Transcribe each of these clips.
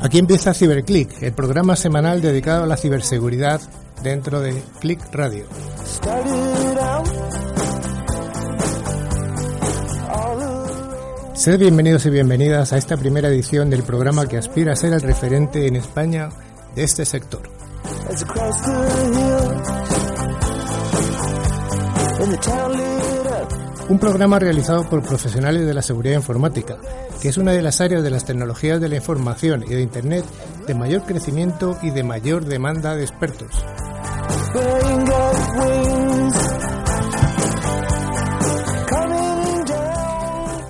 Aquí empieza CiberClick, el programa semanal dedicado a la ciberseguridad dentro de Click Radio. Sed bienvenidos y bienvenidas a esta primera edición del programa que aspira a ser el referente en España de este sector. Un programa realizado por profesionales de la seguridad informática, que es una de las áreas de las tecnologías de la información y de Internet de mayor crecimiento y de mayor demanda de expertos.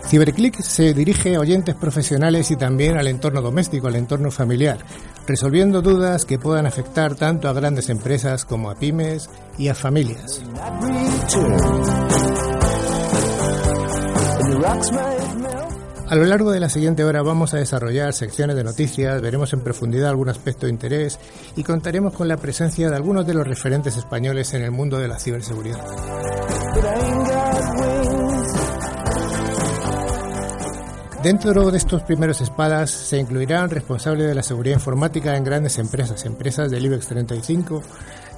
Ciberclick se dirige a oyentes profesionales y también al entorno doméstico, al entorno familiar, resolviendo dudas que puedan afectar tanto a grandes empresas como a pymes y a familias. A lo largo de la siguiente hora vamos a desarrollar secciones de noticias, veremos en profundidad algún aspecto de interés y contaremos con la presencia de algunos de los referentes españoles en el mundo de la ciberseguridad. Dentro de estos primeros espadas se incluirán responsables de la seguridad informática en grandes empresas, empresas del IBEX 35,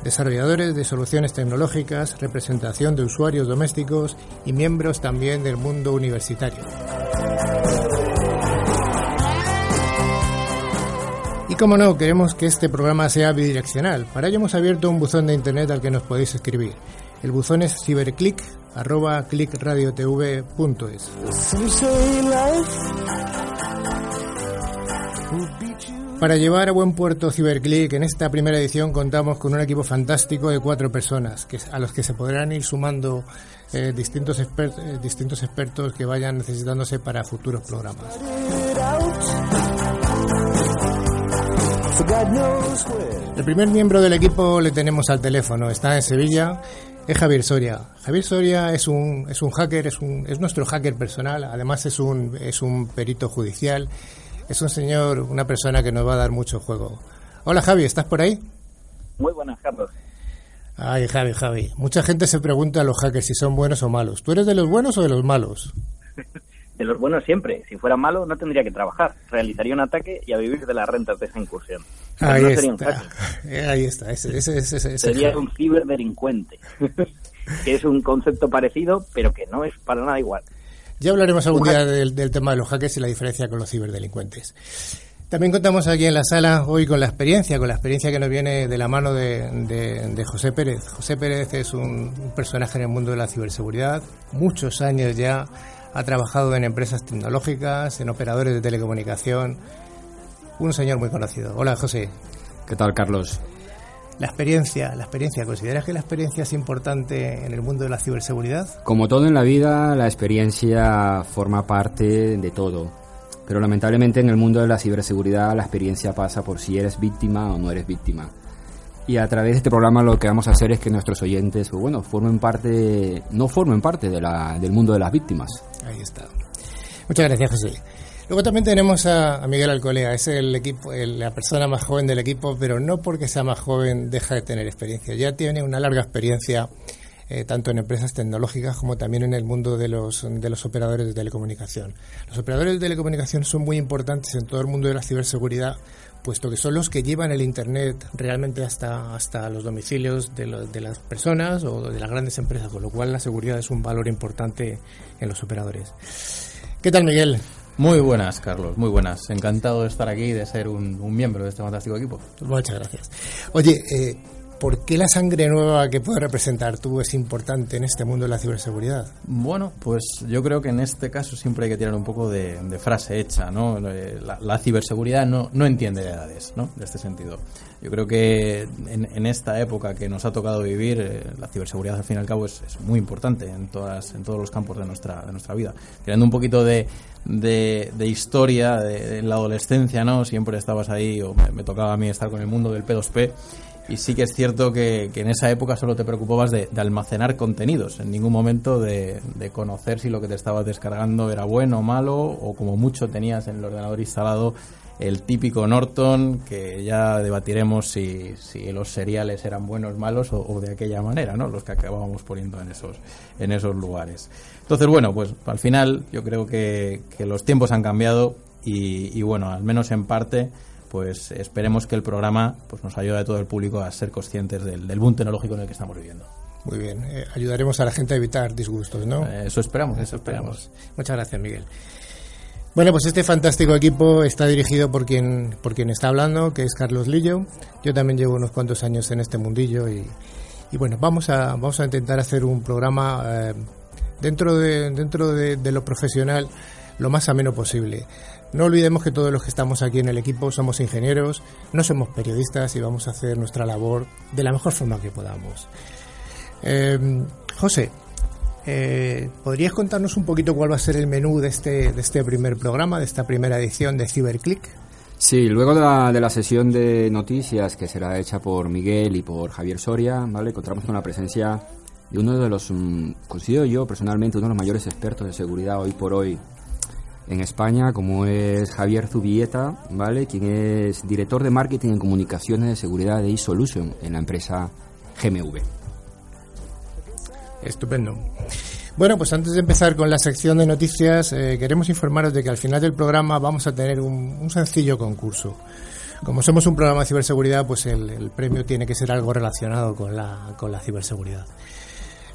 desarrolladores de soluciones tecnológicas, representación de usuarios domésticos y miembros también del mundo universitario. Y como no, queremos que este programa sea bidireccional. Para ello hemos abierto un buzón de internet al que nos podéis escribir. El buzón es ciberclick arroba clickradiotv.es. Para llevar a buen puerto Ciberclick, en esta primera edición contamos con un equipo fantástico de cuatro personas, que, a los que se podrán ir sumando eh, distintos, eh, distintos expertos que vayan necesitándose para futuros programas. El primer miembro del equipo le tenemos al teléfono, está en Sevilla es Javier Soria. Javier Soria es un, es un hacker, es, un, es nuestro hacker personal, además es un, es un perito judicial, es un señor, una persona que nos va a dar mucho juego. Hola Javi, ¿estás por ahí? Muy buenas, Carlos. Ay, Javi, Javi. Mucha gente se pregunta a los hackers si son buenos o malos. ¿Tú eres de los buenos o de los malos? de los buenos siempre. Si fuera malo, no tendría que trabajar. Realizaría un ataque y a vivir de las rentas de esa incursión. Ahí, está. Ahí está. sería un ciberdelincuente. que es un concepto parecido, pero que no es para nada igual. Ya hablaremos algún día del, tema de los hackers y la diferencia con los ciberdelincuentes. También contamos aquí en la sala hoy con la experiencia, con la experiencia que nos viene de la mano de, José Pérez. José Pérez es un personaje en el mundo de la ciberseguridad, muchos años ya ha trabajado en empresas tecnológicas, en operadores de telecomunicación. Un señor muy conocido. Hola, José. ¿Qué tal, Carlos? La experiencia, la experiencia, ¿consideras que la experiencia es importante en el mundo de la ciberseguridad? Como todo en la vida, la experiencia forma parte de todo. Pero lamentablemente en el mundo de la ciberseguridad la experiencia pasa por si eres víctima o no eres víctima. Y a través de este programa lo que vamos a hacer es que nuestros oyentes, pues bueno, formen parte, no formen parte de la, del mundo de las víctimas. Ahí está. Muchas gracias, José. Luego también tenemos a, Miguel Alcolea, es el equipo, la persona más joven del equipo, pero no porque sea más joven deja de tener experiencia. Ya tiene una larga experiencia eh, tanto en empresas tecnológicas como también en el mundo de los, de los operadores de telecomunicación. Los operadores de telecomunicación son muy importantes en todo el mundo de la ciberseguridad puesto que son los que llevan el Internet realmente hasta, hasta los domicilios de, de, las personas o de las grandes empresas, con lo cual la seguridad es un valor importante en los operadores. ¿Qué tal, Miguel? Muy buenas, Carlos, muy buenas. Encantado de estar aquí y de ser un, un miembro de este fantástico equipo. Muchas gracias. Oye, eh, ¿Por qué la sangre nueva que puedes representar tú es importante en este mundo de la ciberseguridad? Bueno, pues yo creo que en este caso siempre hay que tirar un poco de, frase hecha, ¿no? Eh, la, ciberseguridad no, no entiende edades, ¿no? De este sentido. Yo creo que en, esta época que nos ha tocado vivir, eh, la ciberseguridad al fin y al cabo es, muy importante en, todas, en todos los campos de nuestra, de nuestra vida. Tirando un poquito de, de, historia de, en la adolescencia, ¿no? Siempre estabas ahí, o me, me, tocaba a mí estar con el mundo del P2P, y sí que es cierto que, en esa época solo te preocupabas de, almacenar contenidos, en ningún momento de, conocer si lo que te estabas descargando era bueno o malo, o como mucho tenías en el ordenador instalado el típico Norton, que ya debatiremos si, los seriales eran buenos, malos o, de aquella manera, ¿no? Los que acabábamos poniendo en esos, en esos lugares. Entonces, bueno, pues al final yo creo que, que los tiempos han cambiado y, bueno, al menos en parte pues esperemos que el programa pues nos ayude a todo el público a ser conscientes del, del boom tecnológico en el que estamos viviendo. Muy bien, eh, ayudaremos a la gente a evitar disgustos, ¿no? Eh, eso esperamos, eso esperamos. Muchas gracias, Miguel. Bueno, pues este fantástico equipo está dirigido por quien, por quien está hablando, que es Carlos Lillo. Yo también llevo unos cuantos años en este mundillo y, bueno, vamos a, vamos a intentar hacer un programa eh, dentro, de, dentro de, lo profesional lo más ameno posible. No olvidemos que todos los que estamos aquí en el equipo somos ingenieros, no somos periodistas y vamos a hacer nuestra labor de la mejor forma que podamos. Eh, José, eh, ¿Podrías contarnos un poquito cuál va a ser el menú de este, de este primer programa, de esta primera edición de CiberClick? Sí, luego de la, de la, sesión de noticias que será hecha por Miguel y por Javier Soria, ¿vale? Encontramos con la presencia de uno de los, mm, considero yo personalmente, uno de los mayores expertos de seguridad hoy por hoy en España, como es Javier Zubieta, ¿vale? Quien es director de marketing en comunicaciones de seguridad de eSolution en la empresa GMV. Estupendo. Bueno, pues antes de empezar con la sección de noticias, eh, queremos informaros de que al final del programa vamos a tener un, sencillo concurso. Como somos un programa de ciberseguridad, pues el, premio tiene que ser algo relacionado con la, con la ciberseguridad.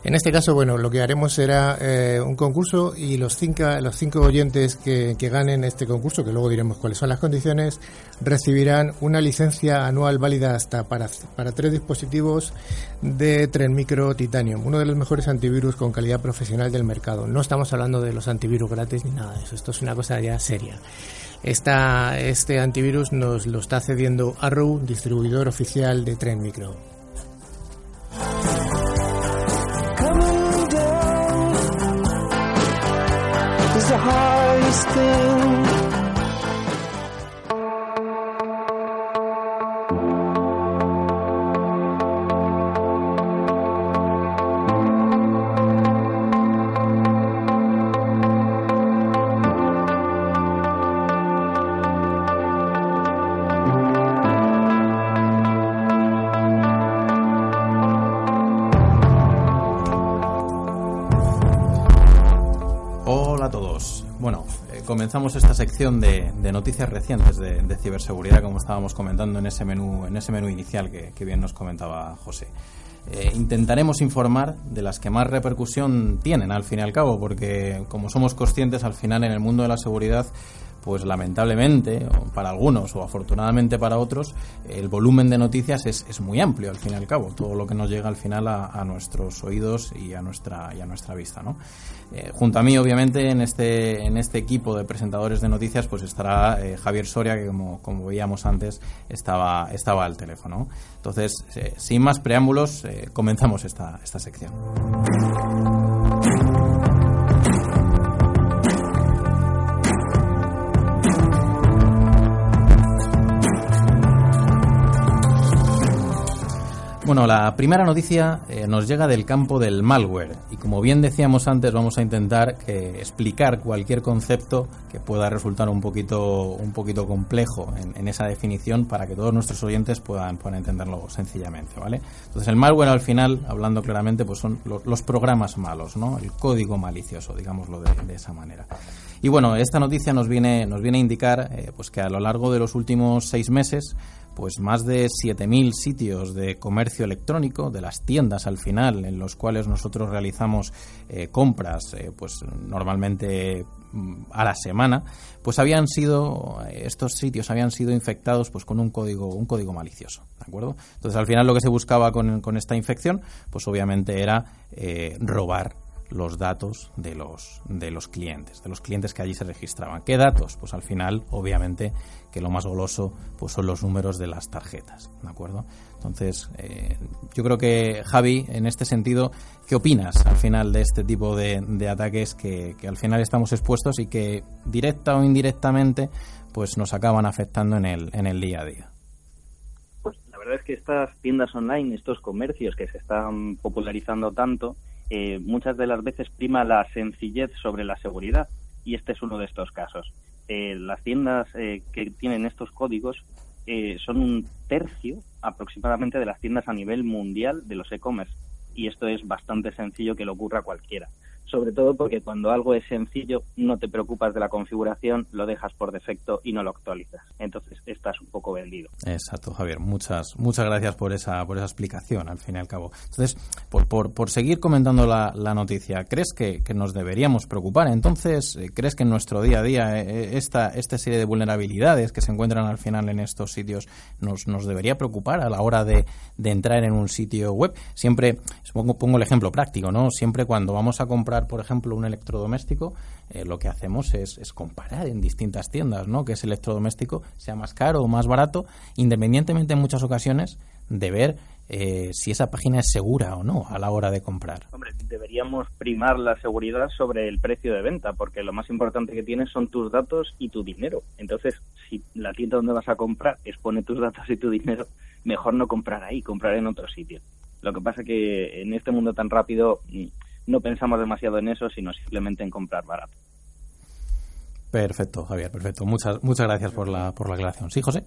En este caso, bueno, lo que haremos será eh, un concurso y los cinco, los cinco oyentes que, ganen este concurso, que luego diremos cuáles son las condiciones, recibirán una licencia anual válida hasta para, para tres dispositivos de Tren Micro Titanium, uno de los mejores antivirus con calidad profesional del mercado. No estamos hablando de los antivirus gratis ni nada de eso, esto es una cosa ya seria. Esta, este antivirus nos lo está cediendo Arrow, distribuidor oficial de Tren Micro. still esta sección de, noticias recientes de, ciberseguridad, como estábamos comentando en ese menú, en ese menú inicial que, bien nos comentaba José. Eh, intentaremos informar de las que más repercusión tienen al fin y al cabo, porque como somos conscientes al final en el mundo de la seguridad pues lamentablemente, para algunos o afortunadamente para otros, el volumen de noticias es, es, muy amplio al fin y al cabo, todo lo que nos llega al final a, nuestros oídos y a nuestra, y a nuestra vista. ¿no? Eh, junto a mí, obviamente, en este, en este equipo de presentadores de noticias, pues estará eh, Javier Soria, que como, como veíamos antes, estaba, estaba al teléfono. Entonces, eh, sin más preámbulos, comenzamos esta, esta sección. Bueno, la primera noticia eh, nos llega del campo del malware y como bien decíamos antes vamos a intentar eh, explicar cualquier concepto que pueda resultar un poquito un poquito complejo en, esa definición para que todos nuestros oyentes puedan, puedan entenderlo sencillamente, ¿vale? Entonces el malware al final, hablando claramente, pues son los, programas malos, ¿no? El código malicioso, digámoslo de, esa manera. Y bueno, esta noticia nos viene nos viene a indicar eh, pues que a lo largo de los últimos seis meses pues más de 7.000 sitios de comercio electrónico, de las tiendas al final, en los cuales nosotros realizamos eh, compras, eh, pues normalmente mm, a la semana, pues habían sido estos sitios habían sido infectados pues con un código un código malicioso, ¿de acuerdo? Entonces al final lo que se buscaba con, esta infección, pues obviamente era eh, robar los datos de los, de los clientes, de los clientes que allí se registraban. ¿Qué datos? Pues al final, obviamente, que lo más goloso pues son los números de las tarjetas, ¿de acuerdo? Entonces, eh, yo creo que, Javi, en este sentido, ¿qué opinas al final de este tipo de, de ataques que, que, al final estamos expuestos y que, directa o indirectamente, pues nos acaban afectando en el, en el día a día? Pues la verdad es que estas tiendas online, estos comercios que se están popularizando tanto, eh, muchas de las veces prima la sencillez sobre la seguridad y este es uno de estos casos. eh, las tiendas eh, que tienen estos códigos eh, son un tercio aproximadamente de las tiendas a nivel mundial de los e-commerce. Y esto es bastante sencillo que lo ocurra cualquiera sobre todo porque cuando algo es sencillo no te preocupas de la configuración, lo dejas por defecto y no lo actualizas. Entonces estás un poco vendido. Exacto, Javier. Muchas muchas gracias por esa por esa explicación, al fin y al cabo. Entonces, por, por, por seguir comentando la, la noticia, ¿crees que, que, nos deberíamos preocupar? Entonces, eh, ¿crees que en nuestro día a día eh, esta, esta serie de vulnerabilidades que se encuentran al final en estos sitios nos, nos debería preocupar a la hora de, de entrar en un sitio web? Siempre, pongo, pongo el ejemplo práctico, ¿no? Siempre cuando vamos a comprar por ejemplo, un electrodoméstico, eh, lo que hacemos es, es, comparar en distintas tiendas, ¿no? Que ese electrodoméstico sea más caro o más barato, independientemente en muchas ocasiones de ver eh, si esa página es segura o no a la hora de comprar. Hombre, deberíamos primar la seguridad sobre el precio de venta, porque lo más importante que tienes son tus datos y tu dinero. Entonces, si la tienda donde vas a comprar expone tus datos y tu dinero, mejor no comprar ahí, comprar en otro sitio. Lo que pasa que en este mundo tan rápido mm, no pensamos demasiado en eso, sino simplemente en comprar barato. Perfecto, Javier, perfecto. Muchas, muchas gracias por la, por la aclaración. ¿Sí, José?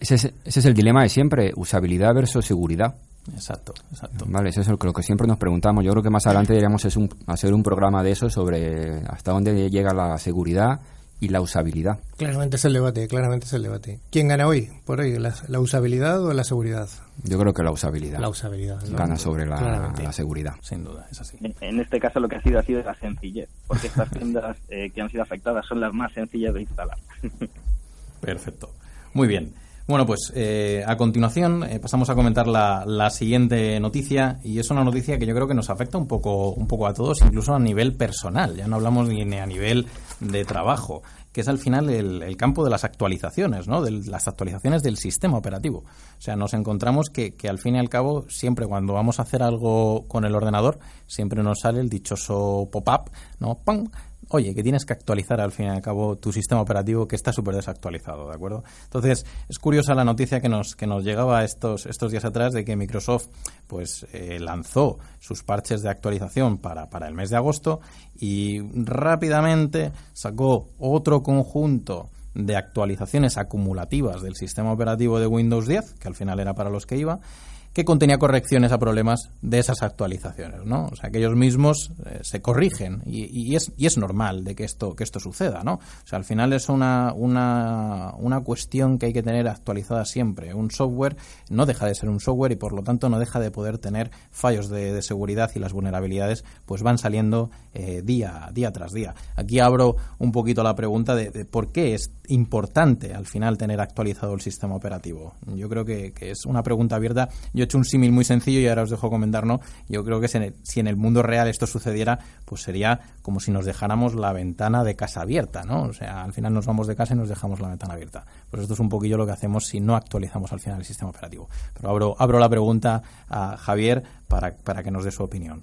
Ese es, ese es el dilema de siempre, usabilidad versus seguridad. Exacto, exacto. Vale, eso es lo que siempre nos preguntamos. Yo creo que más adelante deberíamos hacer un programa de eso sobre hasta dónde llega la seguridad y la usabilidad. Claramente es el debate, claramente es el debate. ¿Quién gana hoy, por hoy, la, la usabilidad o la seguridad? Yo creo que la usabilidad. La usabilidad. ¿no? Gana sobre la, la, seguridad. Sin duda, es así. En, en, este caso lo que ha sido ha sido la sencillez, porque estas tiendas eh, que han sido afectadas son las más sencillas de instalar. Perfecto. Muy bien. Bueno, pues eh, a continuación eh, pasamos a comentar la, la, siguiente noticia y es una noticia que yo creo que nos afecta un poco, un poco a todos, incluso a nivel personal. Ya no hablamos ni, ni a nivel de trabajo, que es al final el, el, campo de las actualizaciones, ¿no? De las actualizaciones del sistema operativo. O sea, nos encontramos que, que al fin y al cabo, siempre cuando vamos a hacer algo con el ordenador, siempre nos sale el dichoso pop-up, ¿no? ¡Pum! Oye, que tienes que actualizar al fin y al cabo tu sistema operativo que está súper desactualizado, ¿de acuerdo? Entonces, es curiosa la noticia que nos, que nos llegaba estos, estos días atrás de que Microsoft pues eh, lanzó sus parches de actualización para, para el mes de agosto y rápidamente sacó otro conjunto de actualizaciones acumulativas del sistema operativo de Windows 10, que al final era para los que iba, que contenía correcciones a problemas de esas actualizaciones, ¿no? O sea, que ellos mismos eh, se corrigen y, es, y es normal de que esto, que esto suceda, ¿no? O sea, al final es una, una, una cuestión que hay que tener actualizada siempre. Un software no deja de ser un software y por lo tanto no deja de poder tener fallos de, seguridad y las vulnerabilidades pues van saliendo eh, día, día tras día. Aquí abro un poquito la pregunta de, por qué es importante al final tener actualizado el sistema operativo. Yo creo que, es una pregunta abierta yo hecho un símil muy sencillo y ahora os dejo comentar, ¿no? Yo creo que si en el mundo real esto sucediera, pues sería como si nos dejáramos la ventana de casa abierta, ¿no? O sea, al final nos vamos de casa y nos dejamos la ventana abierta. Pues esto es un poquillo lo que hacemos si no actualizamos al final el sistema operativo. Pero abro, la pregunta a Javier para, para que nos dé su opinión.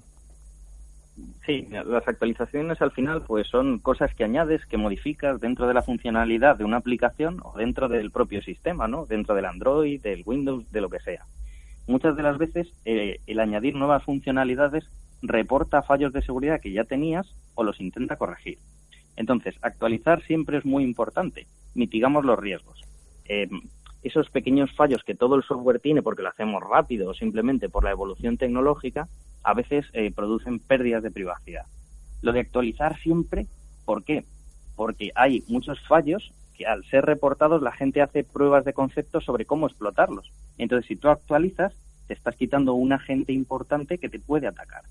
Sí, las actualizaciones al final pues son cosas que añades, que modificas dentro de la funcionalidad de una aplicación o dentro del propio sistema, ¿no? Dentro del Android, del Windows, de lo que sea muchas de las veces eh, el añadir nuevas funcionalidades reporta fallos de seguridad que ya tenías o los intenta corregir. Entonces, actualizar siempre es muy importante. Mitigamos los riesgos. Eh, esos pequeños fallos que todo el software tiene porque lo hacemos rápido o simplemente por la evolución tecnológica, a veces eh, producen pérdidas de privacidad. Lo de actualizar siempre, ¿por qué? Porque hay muchos fallos que al ser reportados la gente hace pruebas de concepto sobre cómo explotarlos. Entonces, si tú actualizas, te estás quitando un agente importante que te puede atacar.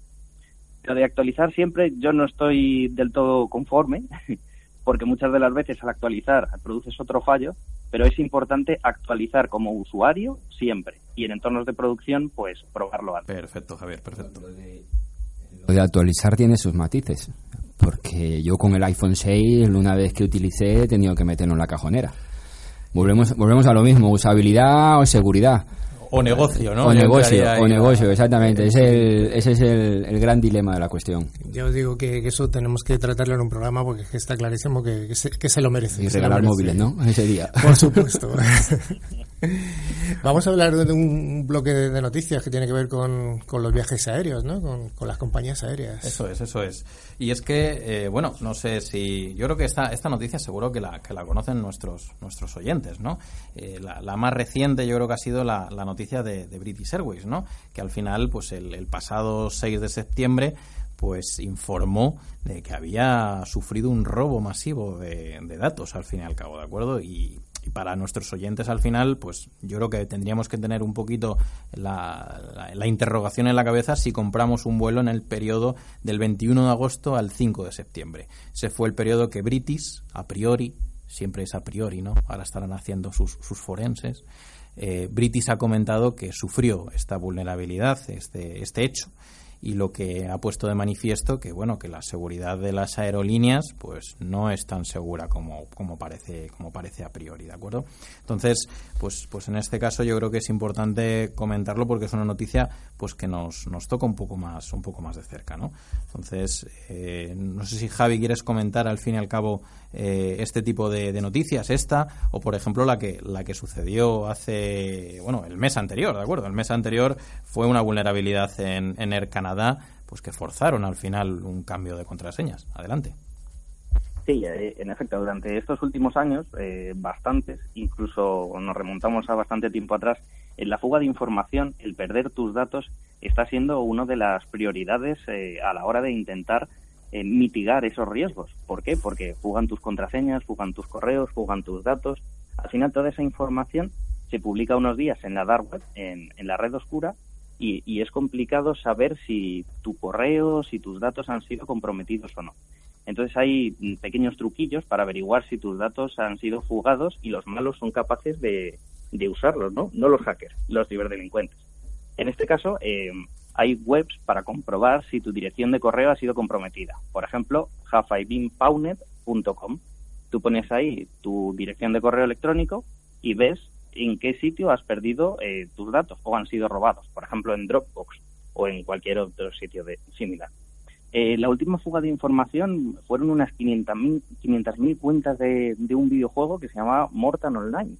Pero de actualizar siempre yo no estoy del todo conforme, porque muchas de las veces al actualizar produces otro fallo, pero es importante actualizar como usuario siempre. Y en entornos de producción, pues probarlo antes. Perfecto, Javier, perfecto. Lo de actualizar tiene sus matices. Porque yo con el iPhone 6, una vez que utilicé, he tenido que meterlo en la cajonera. Volvemos, volvemos a lo mismo, usabilidad o seguridad. O negocio, ¿no? O negocio, o negocio, exactamente. Ese es, el, ese es el, el, gran dilema de la cuestión. Ya os digo que, que, eso tenemos que tratarlo en un programa porque está clarísimo que, que, se, que se, lo merece. Y regalar merece. móviles, ¿no? Ese día. Por supuesto. Vamos a hablar de un bloque de noticias que tiene que ver con, los viajes aéreos, ¿no? Con, las compañías aéreas. Eso es, eso es. Y es que, eh, bueno, no sé si... Yo creo que esta, esta noticia seguro que la, que la conocen nuestros, nuestros oyentes, ¿no? Eh, la, más reciente yo creo que ha sido la, noticia de, British Airways, ¿no? Que al final, pues el, el pasado 6 de septiembre pues informó de que había sufrido un robo masivo de, de, datos al fin y al cabo, ¿de acuerdo? Y y para nuestros oyentes al final, pues yo creo que tendríamos que tener un poquito la, interrogación en la cabeza si compramos un vuelo en el periodo del 21 de agosto al 5 de septiembre. Ese fue el periodo que British, a priori, siempre es a priori, ¿no? Ahora estarán haciendo sus, sus forenses. Eh, British ha comentado que sufrió esta vulnerabilidad, este, este hecho, y lo que ha puesto de manifiesto que bueno que la seguridad de las aerolíneas pues no es tan segura como, como parece como parece a priori de acuerdo entonces pues pues en este caso yo creo que es importante comentarlo porque es una noticia pues que nos, nos toca un poco más un poco más de cerca no entonces eh, no sé si Javi quieres comentar al fin y al cabo eh, este tipo de, noticias esta o por ejemplo la que la que sucedió hace bueno el mes anterior de acuerdo el mes anterior fue una vulnerabilidad en, en Air Pues que forzaron al final un cambio de contraseñas adelante Sí, eh, en efecto, durante estos últimos años, eh, bastantes, incluso nos remontamos a bastante tiempo atrás, en la fuga de información, el perder tus datos está siendo una de las prioridades eh, a la hora de intentar mitigar esos riesgos. ¿Por qué? Porque fugan tus contraseñas, fugan tus correos, fugan tus datos. Al final, toda esa información se publica unos días en la dark web, en, la red oscura, y, y, es complicado saber si tu correo, si tus datos han sido comprometidos o no. Entonces hay pequeños truquillos para averiguar si tus datos han sido fugados y los malos son capaces de, usarlos, ¿no? No los hackers, los ciberdelincuentes. En este caso, eh, hay webs para comprobar si tu dirección de correo ha sido comprometida. Por ejemplo, hafaibinpaunet.com. Tú pones ahí tu dirección de correo electrónico y ves en qué sitio has perdido eh, tus datos o han sido robados. Por ejemplo, en Dropbox o en cualquier otro sitio de, similar. Eh, la última fuga de información fueron unas 500.000 cuentas de, un videojuego que se llamaba Mortal Online.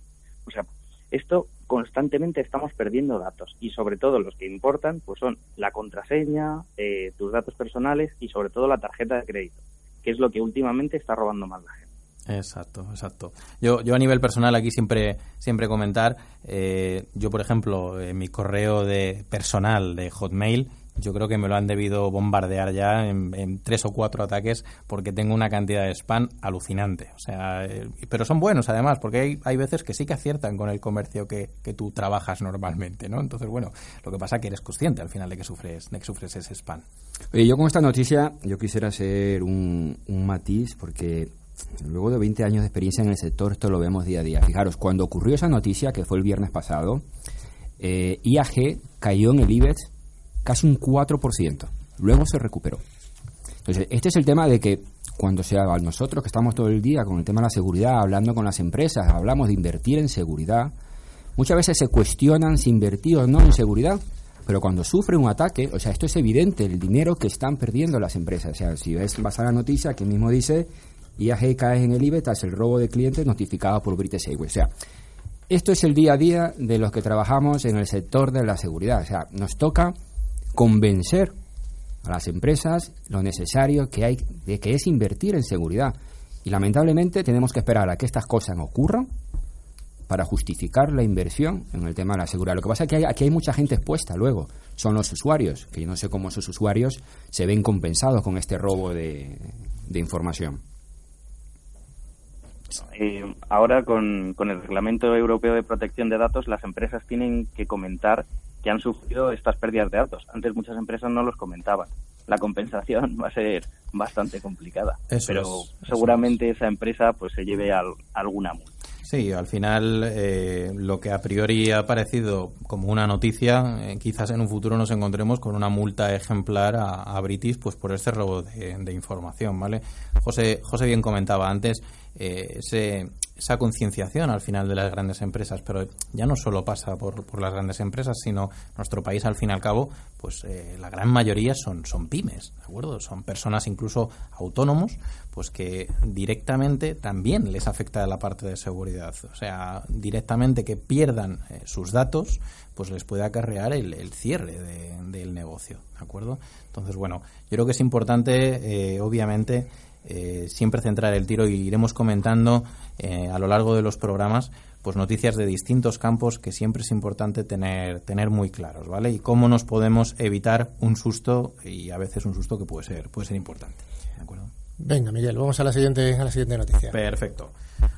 O sea, esto constantemente estamos perdiendo datos y sobre todo los que importan pues son la contraseña, eh, tus datos personales y sobre todo la tarjeta de crédito, que es lo que últimamente está robando más la gente. Exacto, exacto. Yo, yo a nivel personal aquí siempre, siempre comentar, eh, yo por ejemplo, en mi correo de personal de Hotmail yo creo que me lo han debido bombardear ya en, tres o cuatro ataques porque tengo una cantidad de spam alucinante. O sea, eh, pero son buenos además, porque hay, hay veces que sí que aciertan con el comercio que, que tú trabajas normalmente, ¿no? Entonces, bueno, lo que pasa es que eres consciente al final de que sufres, de que sufres ese spam. Oye, yo con esta noticia, yo quisiera hacer un, un matiz porque luego de 20 años de experiencia en el sector, esto lo vemos día a día. Fijaros, cuando ocurrió esa noticia, que fue el viernes pasado, eh, IAG cayó en el IBEX casi un 4%. Luego se recuperó. Entonces, este es el tema de que cuando sea nosotros que estamos todo el día con el tema de la seguridad, hablando con las empresas, hablamos de invertir en seguridad, muchas veces se cuestionan si invertir o no en seguridad, pero cuando sufre un ataque, o sea, esto es evidente, el dinero que están perdiendo las empresas. O sea, si ves, vas a la noticia que mismo dice, IAG cae en el IBE tras el robo de clientes notificado por British Airways. O sea, esto es el día a día de los que trabajamos en el sector de la seguridad. O sea, nos toca convencer a las empresas lo necesario que hay de que es invertir en seguridad. Y lamentablemente tenemos que esperar a que estas cosas ocurran para justificar la inversión en el tema de la seguridad. Lo que pasa es que aquí hay mucha gente expuesta luego. Son los usuarios, que yo no sé cómo esos usuarios se ven compensados con este robo de, información. Eh, ahora, con, con el Reglamento Europeo de Protección de Datos, las empresas tienen que comentar que han sufrido estas pérdidas de datos. Antes muchas empresas no los comentaban. La compensación va a ser bastante complicada, pero seguramente esa empresa pues se lleve alguna multa. Sí, al final eh, lo que a priori ha parecido como una noticia, eh, quizás en un futuro nos encontremos con una multa ejemplar a, British pues por ese robo de, información, ¿vale? José, José bien comentaba antes eh, ese, esa concienciación al final de las grandes empresas, pero ya no solo pasa por, las grandes empresas, sino nuestro país al fin y al cabo, pues eh, la gran mayoría son, son pymes, ¿de acuerdo? Son personas incluso autónomos, pues que directamente también les afecta la parte de seguridad. O sea, directamente que pierdan eh, sus datos, pues les puede acarrear el, cierre del negocio, ¿de acuerdo? Entonces, bueno, yo creo que es importante, eh, obviamente, eh, siempre centrar el tiro y iremos comentando eh, a lo largo de los programas pues noticias de distintos campos que siempre es importante tener, tener muy claros, ¿vale? Y cómo nos podemos evitar un susto y a veces un susto que puede ser, puede ser importante. ¿De acuerdo? Venga, Miguel, vamos a la siguiente, a la siguiente noticia. Perfecto.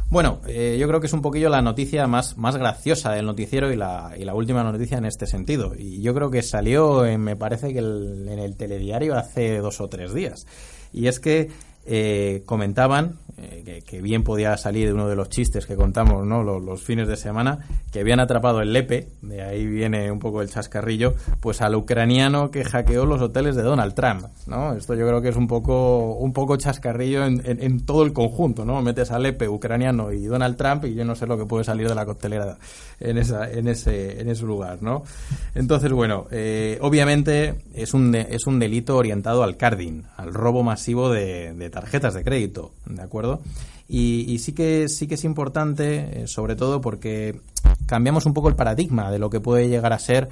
Bueno, eh, yo creo que es un poquillo la noticia más, más graciosa del noticiero y la, y la última noticia en este sentido. Y yo creo que salió, en, me parece que el, en el telediario hace dos o tres días. Y es que eh, comentaban eh, que, bien podía salir de uno de los chistes que contamos los, fines de semana, que habían atrapado el Lepe, de ahí viene un poco el chascarrillo, pues al ucraniano que hackeó los hoteles de Donald Trump. ¿no? Esto yo creo que es un poco, un poco chascarrillo en, todo el conjunto. ¿no? Metes al Lepe ucraniano y Donald Trump y yo no sé lo que puede salir de la coctelera en, esa, en, ese, en ese lugar. ¿no? Entonces, bueno, eh, obviamente es un, es un delito orientado al carding, al robo masivo de, de tarjetas de crédito, ¿de acuerdo? Y, y, sí que sí que es importante, eh, sobre todo porque cambiamos un poco el paradigma de lo que puede llegar a ser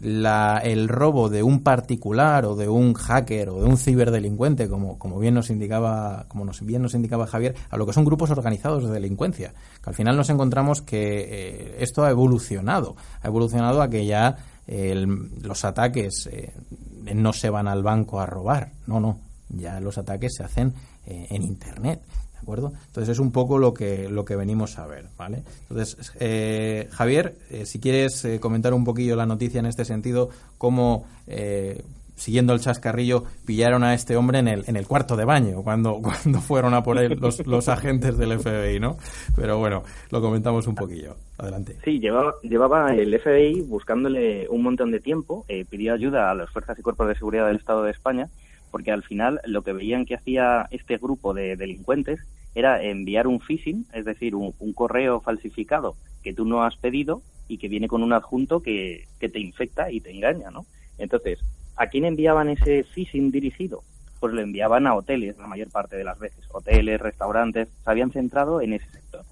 la, el robo de un particular o de un hacker o de un ciberdelincuente, como, como bien nos indicaba, como nos, bien nos indicaba Javier, a lo que son grupos organizados de delincuencia. Que al final nos encontramos que eh, esto ha evolucionado, ha evolucionado a que ya el, los ataques eh, no se van al banco a robar, no, no, ya los ataques se hacen eh, en internet ¿de acuerdo? Entonces es un poco lo que lo que venimos a ver, ¿vale? Entonces eh, Javier, eh, si quieres eh, comentar un poquillo la noticia en este sentido, cómo siguiendo el chascarrillo pillaron a este hombre en el, en el cuarto de baño cuando cuando fueron a por él los, los agentes del FBI, ¿no? Pero bueno, lo comentamos un poquillo. Adelante. Sí, llevaba, llevaba el FBI buscándole un montón de tiempo, pidió ayuda a las fuerzas y cuerpos de seguridad del Estado de España porque al final lo que veían que hacía este grupo de delincuentes era enviar un phishing, es decir, un, correo falsificado que tú no has pedido y que viene con un adjunto que, que te infecta y te engaña, ¿no? Entonces, ¿a quién enviaban ese phishing dirigido? Pues lo enviaban a hoteles la mayor parte de las veces. Hoteles, restaurantes, se habían centrado en ese sector.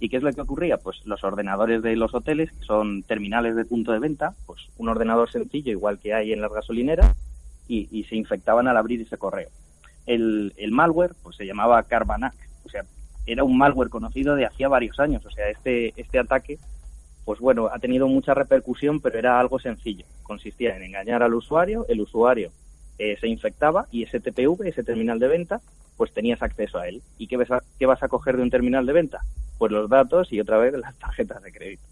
¿Y qué es lo que ocurría? Pues los ordenadores de los hoteles, que son terminales de punto de venta, pues un ordenador sencillo igual que hay en las gasolineras, y, se infectaban al abrir ese correo. El, el, malware pues se llamaba Carbanac, o sea, era un malware conocido de hacía varios años, o sea, este, este ataque, pues bueno, ha tenido mucha repercusión, pero era algo sencillo. Consistía en engañar al usuario, el usuario eh, se infectaba y ese TPV, ese terminal de venta, pues tenías acceso a él. ¿Y qué vas a, qué vas a coger de un terminal de venta? Pues los datos y otra vez las tarjetas de crédito.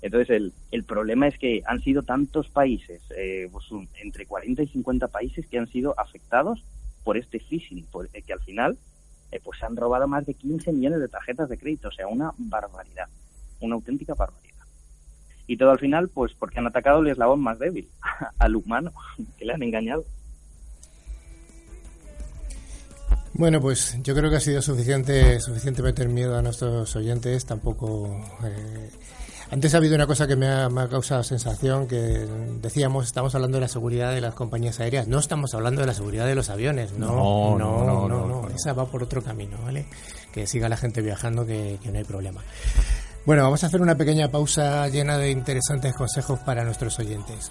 Entonces, el, el problema es que han sido tantos países, eh, pues entre 40 y 50 países que han sido afectados por este phishing, por, eh, que al final eh, pues se han robado más de 15 millones de tarjetas de crédito, o sea, una barbaridad, una auténtica barbaridad. Y todo al final, pues porque han atacado el eslabón más débil, al humano, que le han engañado. Bueno, pues yo creo que ha sido suficiente, suficiente meter miedo a nuestros oyentes, tampoco... Eh, antes ha habido una cosa que me ha, me ha, causado sensación, que decíamos, estamos hablando de la seguridad de las compañías aéreas, no estamos hablando de la seguridad de los aviones, no, no, no, no, no, no. esa va por otro camino, ¿vale? Que siga la gente viajando, que, que no hay problema. Bueno, vamos a hacer una pequeña pausa llena de interesantes consejos para nuestros oyentes.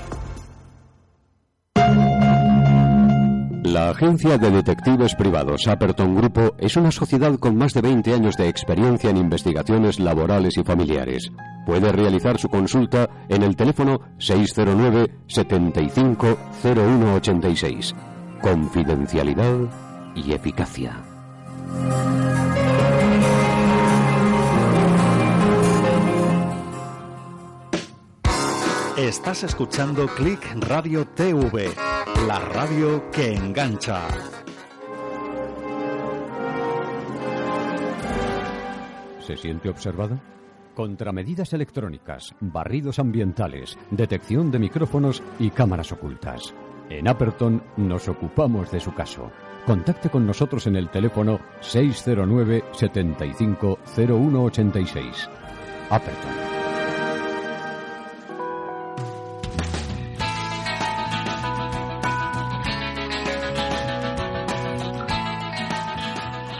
La agencia de detectives privados Apperton Grupo es una sociedad con más de 20 años de experiencia en investigaciones laborales y familiares. Puede realizar su consulta en el teléfono 609 75 0186. Confidencialidad y eficacia. Estás escuchando Click Radio TV, la radio que engancha. ¿Se siente observado? Contramedidas electrónicas, barridos ambientales, detección de micrófonos y cámaras ocultas. En Aperton nos ocupamos de su caso. Contacte con nosotros en el teléfono 609 75 0186. Aperton.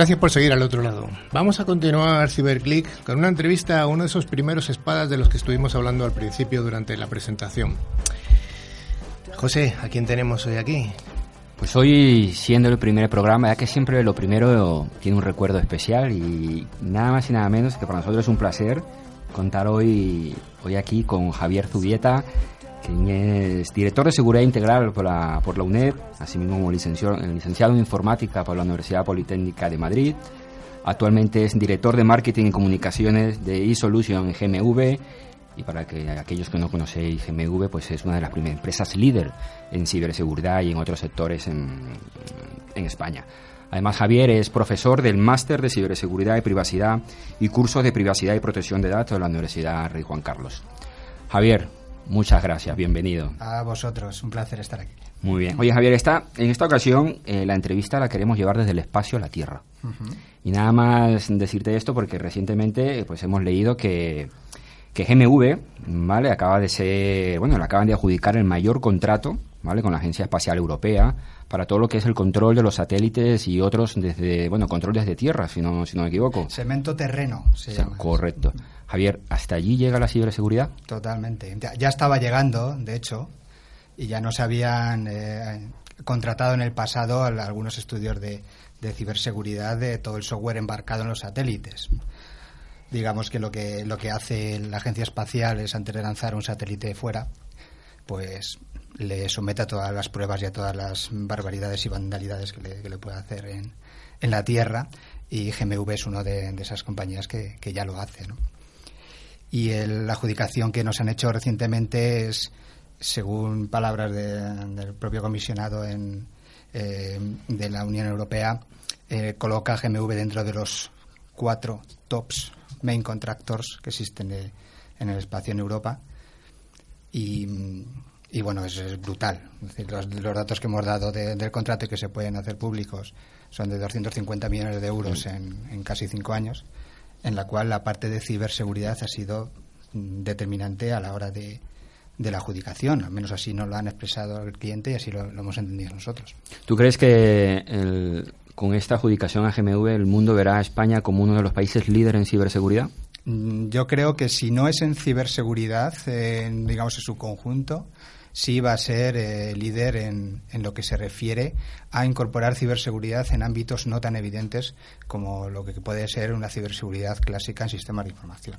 Gracias por seguir al otro lado. Vamos a continuar Cyberclick con una entrevista a uno de esos primeros espadas de los que estuvimos hablando al principio durante la presentación. José, ¿a quién tenemos hoy aquí? Pues hoy, siendo el primer programa, ya que siempre lo primero tiene un recuerdo especial y nada más y nada menos que para nosotros es un placer contar hoy, hoy aquí con Javier Zubieta, quien es director de Seguridad Integral por la, por la UNED, asimismo como licenciado, licenciado en Informática por la Universidad Politécnica de Madrid. Actualmente es director de Marketing y Comunicaciones de eSolution GMV y para que aquellos que no conocéis GMV, pues es una de las primeras empresas líder en ciberseguridad y en otros sectores en, en España. Además, Javier es profesor del Máster de Ciberseguridad y Privacidad y cursos de Privacidad y Protección de Datos de la Universidad Rey Juan Carlos. Javier, Muchas gracias, bienvenido. A vosotros, un placer estar aquí. Muy bien. Oye, Javier, esta, en esta ocasión eh, la entrevista la queremos llevar desde el espacio a la Tierra. Y nada más decirte esto porque recientemente pues hemos leído que, que GMV, ¿vale? Acaba de ser, bueno, le acaban de adjudicar el mayor contrato, ¿vale? Con la Agencia Espacial Europea para todo lo que es el control de los satélites y otros desde, bueno, control desde tierra, si no, si no me equivoco. Cemento terreno, se llama. Correcto. Javier, ¿hasta allí llega la ciberseguridad? Totalmente. Ya, estaba llegando, de hecho, y ya nos habían eh, contratado en el pasado algunos estudios de, ciberseguridad de todo el software embarcado en los satélites. Digamos que lo que lo que hace la agencia espacial es antes de lanzar un satélite fuera, pues le somete a todas las pruebas y a todas las barbaridades y vandalidades que le, puede hacer en, en, la Tierra y GMV es una de, esas compañías que, que ya lo hace. ¿no? Y la adjudicación que nos han hecho recientemente es, según palabras del propio comisionado en, eh, de la Unión Europea, eh, coloca GMV dentro de los cuatro tops main contractors que existen en el espacio en Europa. Y, bueno, es, brutal. los, datos que hemos dado del contrato y que se pueden hacer públicos son de 250 millones de euros en, en casi cinco años en la cual la parte de ciberseguridad ha sido determinante a la hora de, la adjudicación, al menos así nos lo han expresado el cliente y así lo, hemos entendido nosotros. ¿Tú crees que con esta adjudicación a GMV el mundo verá a España como uno de los países líderes en ciberseguridad? Mm, yo creo que si no es en ciberseguridad, digamos en su conjunto, sí va a ser eh, líder en, en, lo que se refiere a incorporar ciberseguridad en ámbitos no tan evidentes como lo que puede ser una ciberseguridad clásica en sistemas de información.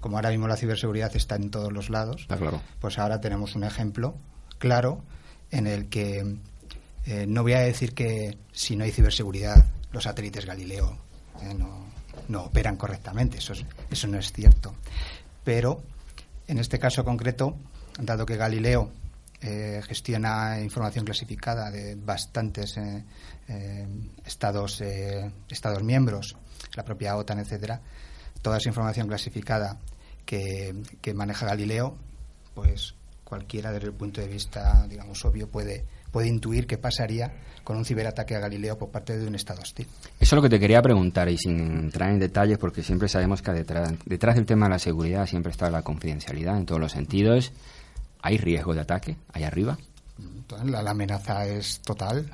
Como ahora mismo la ciberseguridad está en todos los lados, pues ahora tenemos un ejemplo claro en el que eh, no voy a decir que si no hay ciberseguridad los satélites Galileo eh, no, no, operan correctamente, eso, eso no es cierto. Pero en este caso concreto dado que Galileo eh, gestiona información clasificada de bastantes eh, eh, estados estados miembros, la propia OTAN, etcétera, toda esa información clasificada que, maneja Galileo, pues cualquiera desde el punto de vista, digamos, obvio puede puede intuir qué pasaría con un ciberataque a Galileo por parte de un Estado hostil. Eso es lo que te quería preguntar y sin entrar en detalles, porque siempre sabemos que detrás, detrás del tema de la seguridad siempre está la confidencialidad en todos los sentidos. ¿Hay riesgo de ataque ahí arriba? La, amenaza es total.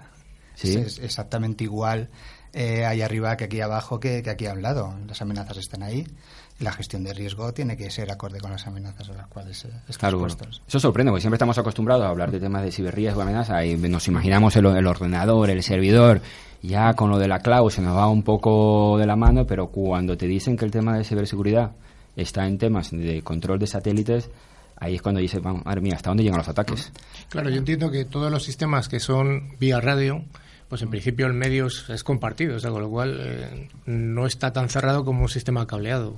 Sí. Es, es exactamente igual eh, ahí arriba que aquí abajo que, que aquí a un lado. Las amenazas están ahí. y La gestión de riesgo tiene que ser acorde con las amenazas a las cuales eh, estamos Claro, expuestos. Eso sorprende, porque siempre estamos acostumbrados a hablar de temas de ciberriesgo, amenaza, y nos imaginamos el, el ordenador, el servidor, ya con lo de la cloud se nos va un poco de la mano, pero cuando te dicen que el tema de ciberseguridad está en temas de control de satélites, ahí es cuando dices, vamos, madre mía, ¿hasta dónde llegan los ataques? Claro, yo entiendo que todos los sistemas que son vía radio, pues en principio el medio es, compartido, o sea, con lo cual eh, no está tan cerrado como un sistema cableado.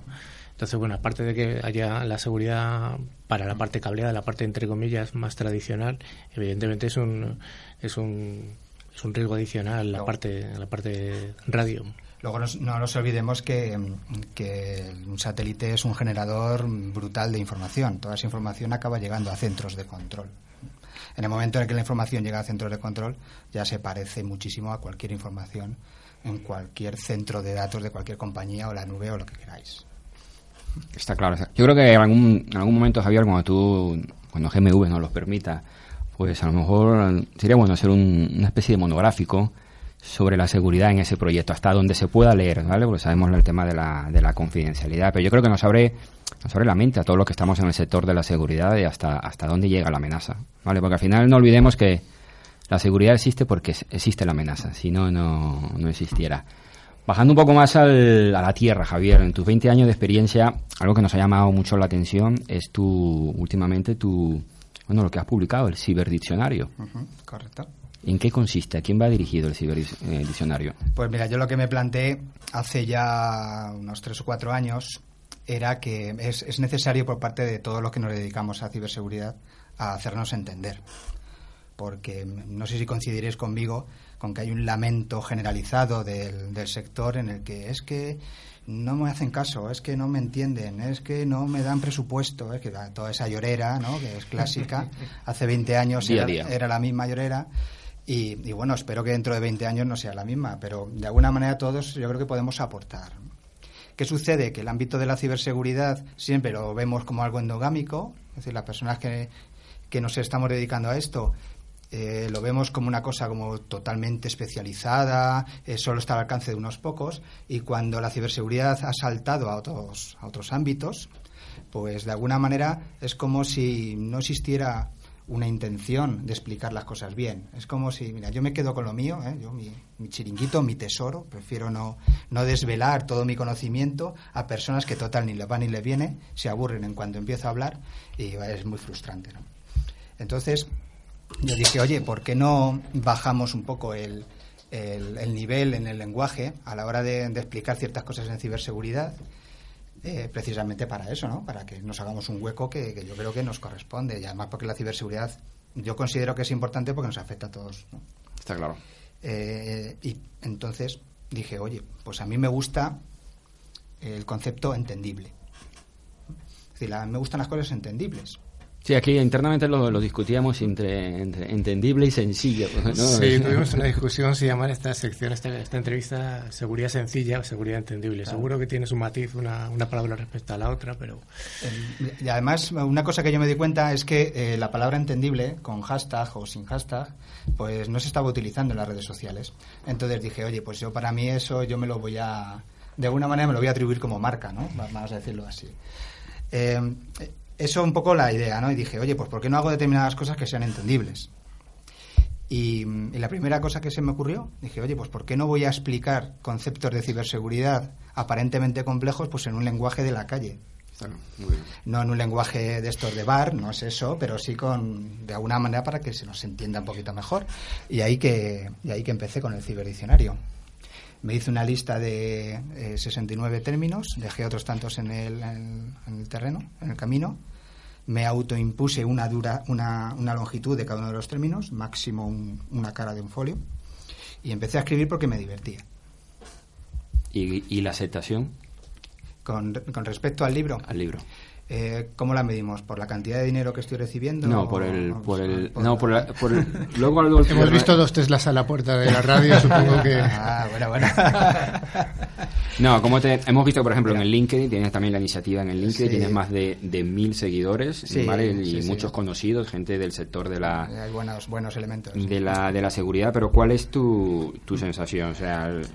Entonces, bueno, aparte de que haya la seguridad para la parte cableada, la parte entre comillas más tradicional, evidentemente es un es un, es un riesgo adicional la No. parte la parte radio. Luego no nos olvidemos que, que un satélite es un generador brutal de información. Toda esa información acaba llegando a centros de control. En el momento en el que la información llega a centros de control, ya se parece muchísimo a cualquier información en cualquier centro de datos de cualquier compañía o la nube o lo que queráis. Está claro. Yo creo que en algún, en algún momento, Javier, cuando tú, cuando GMV nos los permita, pues a lo mejor sería bueno hacer un- una especie de monográfico sobre la seguridad en ese proyecto, hasta donde se pueda leer, ¿vale? Porque sabemos el tema de la, de la confidencialidad, pero yo creo que nos abre, nos abre la mente a todos los que estamos en el sector de la seguridad de hasta, hasta dónde llega la amenaza, ¿vale? Porque al final no olvidemos que la seguridad existe porque existe la amenaza, si no, no, no existiera. Bajando un poco más al- a la tierra, Javier, en tus 20 años de experiencia, algo que nos ha llamado mucho la atención es tu, últimamente, tu, bueno, lo que has publicado, el ciberdiccionario. Correcto. ¿En qué consiste? ¿A quién va dirigido el ciberdiccionario? Pues mira, yo lo que me planteé hace ya unos tres o cuatro años era que es, es necesario por parte de todos los que nos dedicamos a ciberseguridad a hacernos entender. Porque no sé si coincidiréis conmigo con que hay un lamento generalizado del, del sector en el que es que no me hacen caso, es que no me entienden, es que no me dan presupuesto, es que toda esa llorera, ¿no? que es clásica, hace 20 años Día a era, día. era la misma llorera y, y bueno, espero que dentro de 20 años no sea la misma, pero de alguna manera todos yo creo que podemos aportar. ¿Qué sucede? Que el ámbito de la ciberseguridad siempre lo vemos como algo endogámico, es decir, las personas que, que nos estamos dedicando a esto eh, lo vemos como una cosa como totalmente especializada, eh, solo está al alcance de unos pocos, y cuando la ciberseguridad ha saltado a otros, a otros ámbitos, pues de alguna manera es como si no existiera una intención de explicar las cosas bien. Es como si, mira, yo me quedo con lo mío, ¿eh? yo mi, chiringuito, mi tesoro, prefiero no, no desvelar todo mi conocimiento a personas que total ni le va ni le viene, se aburren en cuanto empiezo a hablar y es muy frustrante. Entonces, yo dije, oye, ¿por qué no bajamos un poco el, el- el nivel en el lenguaje a la hora de explicar ciertas cosas en ciberseguridad? Eh, precisamente para eso, ¿no? Para que nos hagamos un hueco que, que yo creo que nos corresponde. Y además porque la ciberseguridad yo considero que es importante porque nos afecta a todos. ¿no? Está claro. Eh, y entonces dije, oye, pues a mí me gusta el concepto entendible. Es decir, me gustan las cosas entendibles. Sí, aquí internamente lo, lo discutíamos entre, entre entendible y sencillo. ¿no? Sí, tuvimos una discusión si llamar esta sección, esta, esta entrevista, seguridad sencilla o seguridad entendible. Seguro que tienes un matiz, una, una palabra respecto a la otra, pero Eh, Y además, una cosa que yo me di cuenta es que eh, la palabra entendible, con hashtag o sin hashtag, pues no se estaba utilizando en las redes sociales. Entonces dije, oye, pues yo para mí eso yo me lo voy a, de alguna manera me lo voy a atribuir como marca, ¿no? Va- Vamos a decirlo así. Eh, eso un poco la idea, ¿no? Y dije, oye, pues ¿por qué no hago determinadas cosas que sean entendibles? Y, mm, y la primera cosa que se me ocurrió, dije, oye, pues ¿por qué no voy a explicar conceptos de ciberseguridad aparentemente complejos pues en un lenguaje de la calle? Muy bien. no en un lenguaje de estos de bar, no es eso, pero sí con de alguna manera para que se nos entienda un poquito mejor. Y ahí que y ahí que empecé con el ciberdiccionario. Me hice una lista de eh, 69 términos, dejé otros tantos en el, en, en el terreno, en el camino. Me autoimpuse una dura una, una longitud de cada uno de los términos, máximo un- una cara de un folio, y empecé a escribir porque me divertía. ¿Y, y la aceptación Con, con respecto al libro, al libro? Eh, ¿Cómo la medimos? ¿Por la cantidad de dinero que estoy recibiendo? No, por el... o- Por el por- no, por, la- por el... Luego algo... hemos visto dos Teslas a la puerta de la radio, supongo que... Ah, bueno, bueno. No, como te, hemos visto, por ejemplo, en el LinkedIn, tienes también la iniciativa en el LinkedIn, Sí. tienes más de, de mil seguidores, Sí, ¿vale? Y sí, sí. muchos conocidos, gente del sector de la, Hay buenos, buenos elementos. de la, de la seguridad, pero ¿cuál es tu, tu sensación? O sea, el-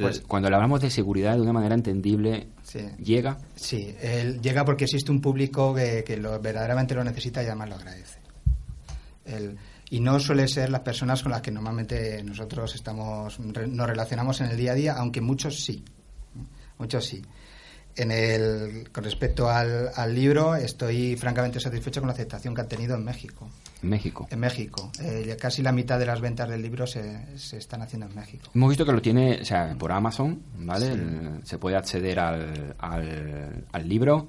Pues- cuando le hablamos de seguridad de una manera entendible, Sí. ¿llega? Sí, él llega porque existe un público que, que lo, verdaderamente lo necesita y además lo agradece. El- y no suele ser las personas con las que normalmente nosotros estamos re- nos relacionamos en el día a día, aunque muchos sí. Muchos sí. En el, con respecto al, al libro, estoy francamente satisfecho con la aceptación que ha tenido en México. En México. En México. Eh, casi la mitad de las ventas del libro se, se están haciendo en México. Hemos visto que lo tiene, o sea, por Amazon, ¿vale? Sí. El- se puede acceder al, al, al libro.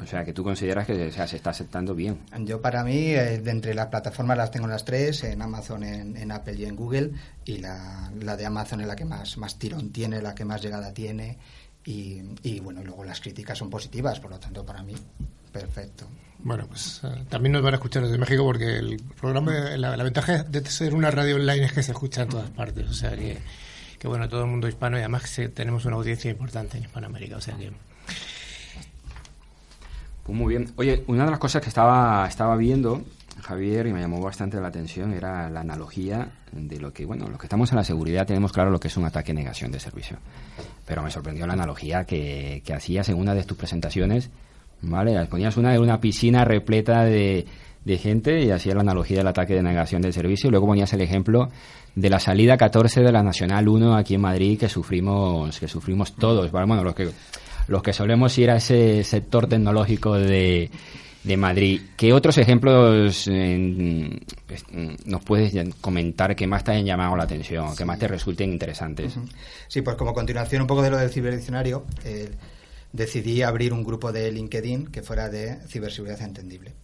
O sea, que tú consideras que o sea, se está aceptando bien. Yo para mí, eh, de entre las plataformas las tengo las tres, en Amazon, en, en Apple y en Google, y la, la de Amazon es la que más, más tirón tiene, la que más llegada tiene, y, y bueno, luego las críticas son positivas, por lo tanto para mí, perfecto. Bueno, pues eh, también nos van a escuchar desde México porque el programa, la, la ventaja de ser una radio online es que se escucha en todas partes. O sea que, que bueno, todo el mundo hispano y además que tenemos una audiencia importante en Hispanoamérica. O sea que. Pues muy bien. Oye, una de las cosas que estaba, estaba viendo, Javier, y me llamó bastante la atención, era la analogía de lo que, bueno, los que estamos en la seguridad tenemos claro lo que es un ataque negación de servicio. Pero me sorprendió la analogía que, que hacías en una de tus presentaciones, ¿vale? Ponías una de una piscina repleta de, de gente y hacías la analogía del ataque de negación de servicio y luego ponías el ejemplo de la salida 14 de la Nacional 1 aquí en Madrid que sufrimos que sufrimos todos, ¿vale? bueno, los que los que solemos ir a ese sector tecnológico de, de Madrid. ¿Qué otros ejemplos eh, nos puedes comentar que más te hayan llamado la atención, que más te resulten interesantes? Sí, pues como continuación un poco de lo del ciberdiccionario, eh, decidí abrir un grupo de LinkedIn que fuera de ciberseguridad entendible.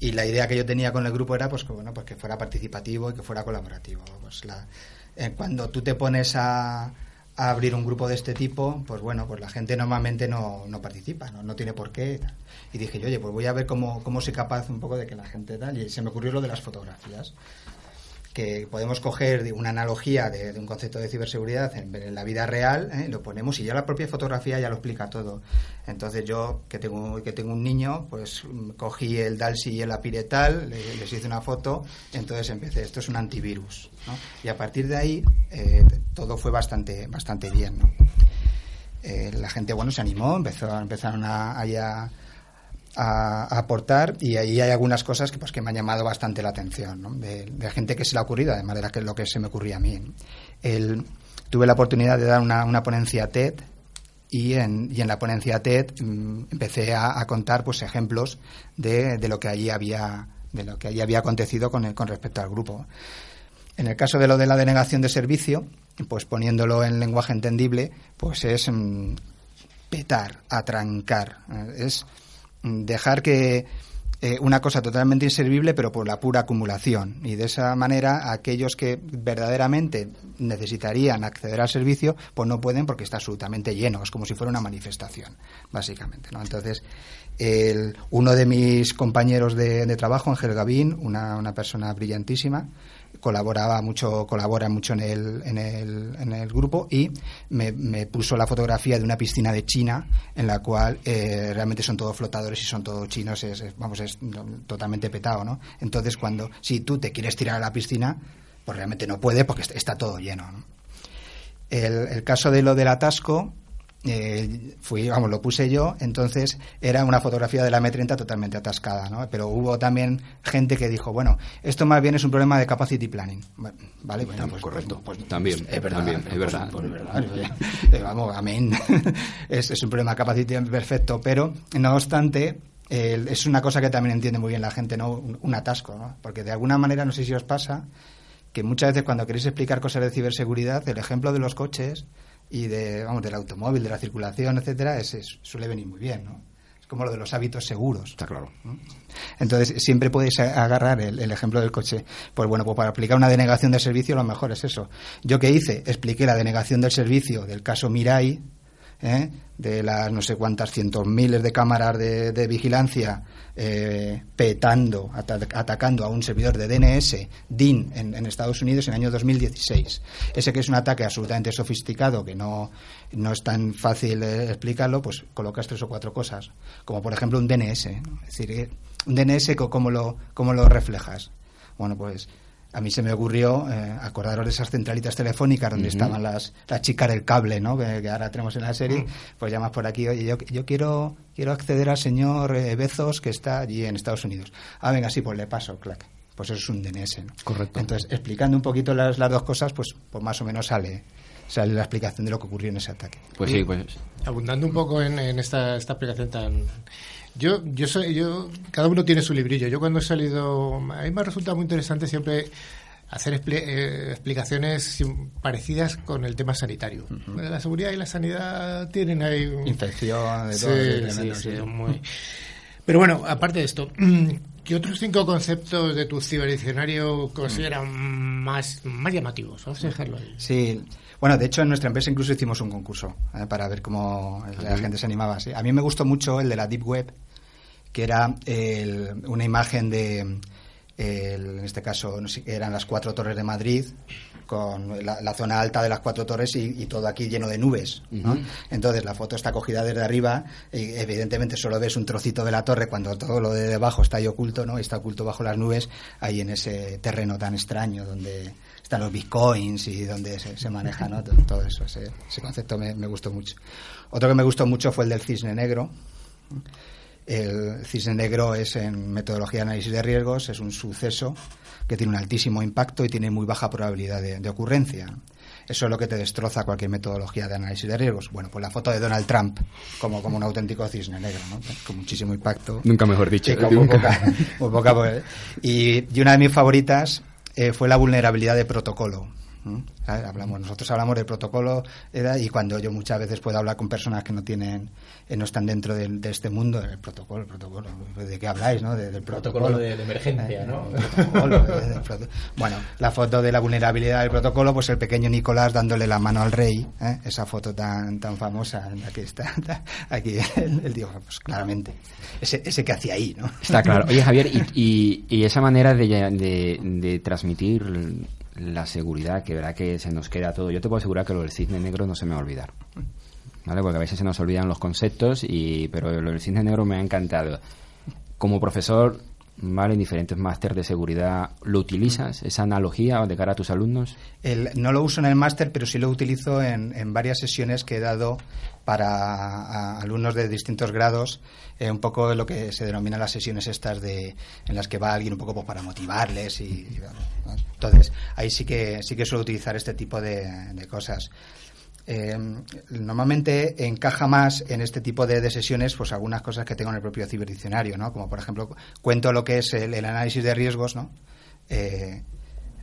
Y la idea que yo tenía con el grupo era pues que, bueno, pues que fuera participativo y que fuera colaborativo. Pues la, eh, cuando tú te pones a, a abrir un grupo de este tipo, pues bueno, pues la gente normalmente no, no participa, ¿no? no tiene por qué. Y dije oye, pues voy a ver cómo, cómo soy capaz un poco de que la gente tal. Y se me ocurrió lo de las fotografías que podemos coger una analogía de, un concepto de ciberseguridad en, en la vida real, ¿eh? lo ponemos y ya la propia fotografía ya lo explica todo. Entonces yo, que tengo, que tengo un niño, pues cogí el Dalsy y el Apiretal, le- les hice una foto, entonces empecé, esto es un antivirus. Y a partir de ahí eh, todo fue bastante, bastante bien. Eh, la gente, bueno, se animó, empezó, empezaron a, a, aportar y ahí hay algunas cosas que pues que me han llamado bastante la atención de, gente que se le ha ocurrido de la que, lo que se me ocurría a mí tuve la oportunidad de dar una, una ponencia TED y en, y en la ponencia TED mm, empecé a, contar pues ejemplos de, de lo que allí había de lo que allí había acontecido con, el- con respecto al grupo. En el caso de lo de la denegación de servicio, pues poniéndolo en lenguaje entendible, pues es mm, petar, atrancar, eh, es dejar que eh, una cosa totalmente inservible, pero por la pura acumulación. Y de esa manera, aquellos que verdaderamente necesitarían acceder al servicio, pues no pueden porque está absolutamente lleno. Es como si fuera una manifestación, básicamente. ¿no? Entonces, el- uno de mis compañeros de, trabajo, Ángel Gavín, una, una persona brillantísima, colaboraba mucho, colabora mucho en el, en el, en el grupo y me, me puso la fotografía de una piscina de China en la cual eh, realmente son todos flotadores y son todos chinos, es- vamos, es totalmente petado, ¿no? Entonces cuando, si tú te quieres tirar a la piscina, pues realmente no puede porque está, todo lleno, ¿no? El, el caso de lo del atasco, eh, fui, vamos, lo puse yo, entonces era una fotografía de la M30 totalmente atascada, ¿no? Pero hubo también gente que dijo, bueno, esto más bien es un problema de capacity planning, ¿vale? Bueno, pues, correcto. pues- pues- También, es verdad, también, es pues- verdad. pues es verdad, vamos, amén. es, es un problema de capacity perfecto, pero no obstante, es una cosa que también entiende muy bien la gente, ¿no? Un, un atasco, ¿no? Porque de alguna manera, no sé si os pasa, que muchas veces cuando queréis explicar cosas de ciberseguridad, el ejemplo de los coches y de, vamos, del automóvil, de la circulación, etcétera, es, es- suele venir muy bien, ¿no? Es como lo de los hábitos seguros. Está claro. Entonces, siempre podéis agarrar el, el ejemplo del coche. Pues bueno, pues para aplicar una denegación de servicio, lo mejor es eso. Yo que hice, expliqué la denegación del servicio del caso Mirai, ¿eh? de las no sé cuántas cientos miles de cámaras de, de vigilancia eh, petando, ata- atacando a un servidor de DNS, DIN, en, en Estados Unidos en el año 2016. Ese que es un ataque absolutamente sofisticado, que no, no es tan fácil eh, explicarlo, pues colocas tres o cuatro cosas, como por ejemplo un DNS. Es decir, un DNS, ¿cómo lo, cómo lo reflejas? Bueno, pues a mí se me ocurrió eh, acordaros de esas centralitas telefónicas donde estaban las, las chicas del cable, ¿no? Que, que ahora tenemos en la serie. Pues llamas por aquí, oye, yo, yo quiero, quiero acceder al señor eh, Bezos que está allí en Estados Unidos. Ah, venga, sí, pues le paso, clac. Pues eso es un DNS, ¿no? Correcto. Entonces, explicando un poquito las, las dos cosas, pues, pues más o menos sale, sale la explicación de lo que ocurrió en ese ataque. Pues sí, pues abundando un poco en, en esta, esta aplicación tan yo yo soy yo cada uno tiene su librillo. Yo cuando he salido a mí me ha resultado muy interesante siempre hacer expli- eh, explicaciones parecidas con el tema sanitario. La seguridad y la sanidad tienen ahí un- Infección, de todo, sí, sí, tremendo, sí, sí. muy- pero bueno aparte de esto ¿qué otros cinco conceptos de tu ciberdiccionario consideran más más llamativos vamos a dejarlo ahí. Sí, bueno, de hecho en nuestra empresa incluso hicimos un concurso eh, para ver cómo la gente se animaba. sí. A mí me gustó mucho el de la Deep Web, que era el- una imagen de, el- en este caso, no sé, eran las cuatro torres de Madrid, con la, la zona alta de las cuatro torres y, y todo aquí lleno de nubes. ¿no? Entonces la foto está cogida desde arriba y evidentemente solo ves un trocito de la torre cuando todo lo de debajo está ahí oculto, ¿no? Está oculto bajo las nubes, ahí en ese terreno tan extraño donde están los bitcoins y donde se, se maneja, ¿no? Todo, todo eso, ese, ese concepto me, me gustó mucho. Otro que me gustó mucho fue el del cisne negro. El cisne negro es en metodología de análisis de riesgos, es un suceso que tiene un altísimo impacto y tiene muy baja probabilidad de, de ocurrencia. Eso es lo que te destroza cualquier metodología de análisis de riesgos. Bueno, pues la foto de Donald Trump como, como un auténtico cisne negro, ¿no? con muchísimo impacto. nunca mejor dicho. Con muy nunca. poca- poca, pues. y, y una de mis favoritas eh, fue la vulnerabilidad de protocolo. Hablamos, nosotros hablamos de protocolo y cuando yo muchas veces puedo hablar con personas que no tienen eh, no están dentro del- de, este mundo el protocolo el protocolo ¿de qué habláis? No? De- del protocolo, Protocolo de- de emergencia, Eh, ¿no? el protocolo, eh, del bueno la foto de la vulnerabilidad del protocolo pues el pequeño Nicolás dándole la mano al rey ¿eh? esa foto tan tan famosa en la que está aquí él, dijo pues claramente ese, ese que hacía ahí ¿no? Está claro. Oye, Javier, y, y- y esa manera de, de- de transmitir la seguridad, que verá que se nos queda todo. Yo te puedo asegurar que lo del cisne negro no se me va a olvidar. ¿Vale? Porque a veces se nos olvidan los conceptos, y, pero lo del cisne negro me ha encantado. Como profesor, ¿vale? En diferentes másteres de seguridad, ¿lo utilizas, esa analogía de cara a tus alumnos? El- no lo uso en el máster, pero sí lo utilizo en, en varias sesiones que he dado para alumnos de distintos grados, eh, un poco lo que se denomina las sesiones estas de en las que va alguien un poco pues, para motivarles y, entonces ahí sí que sí que suelo utilizar este tipo de, de cosas. Eh, normalmente encaja más en este tipo de, de sesiones pues algunas cosas que tengo en el propio ciberdiccionario, ¿no? Como por ejemplo cuento lo que es el, el análisis de riesgos, ¿no? Eh,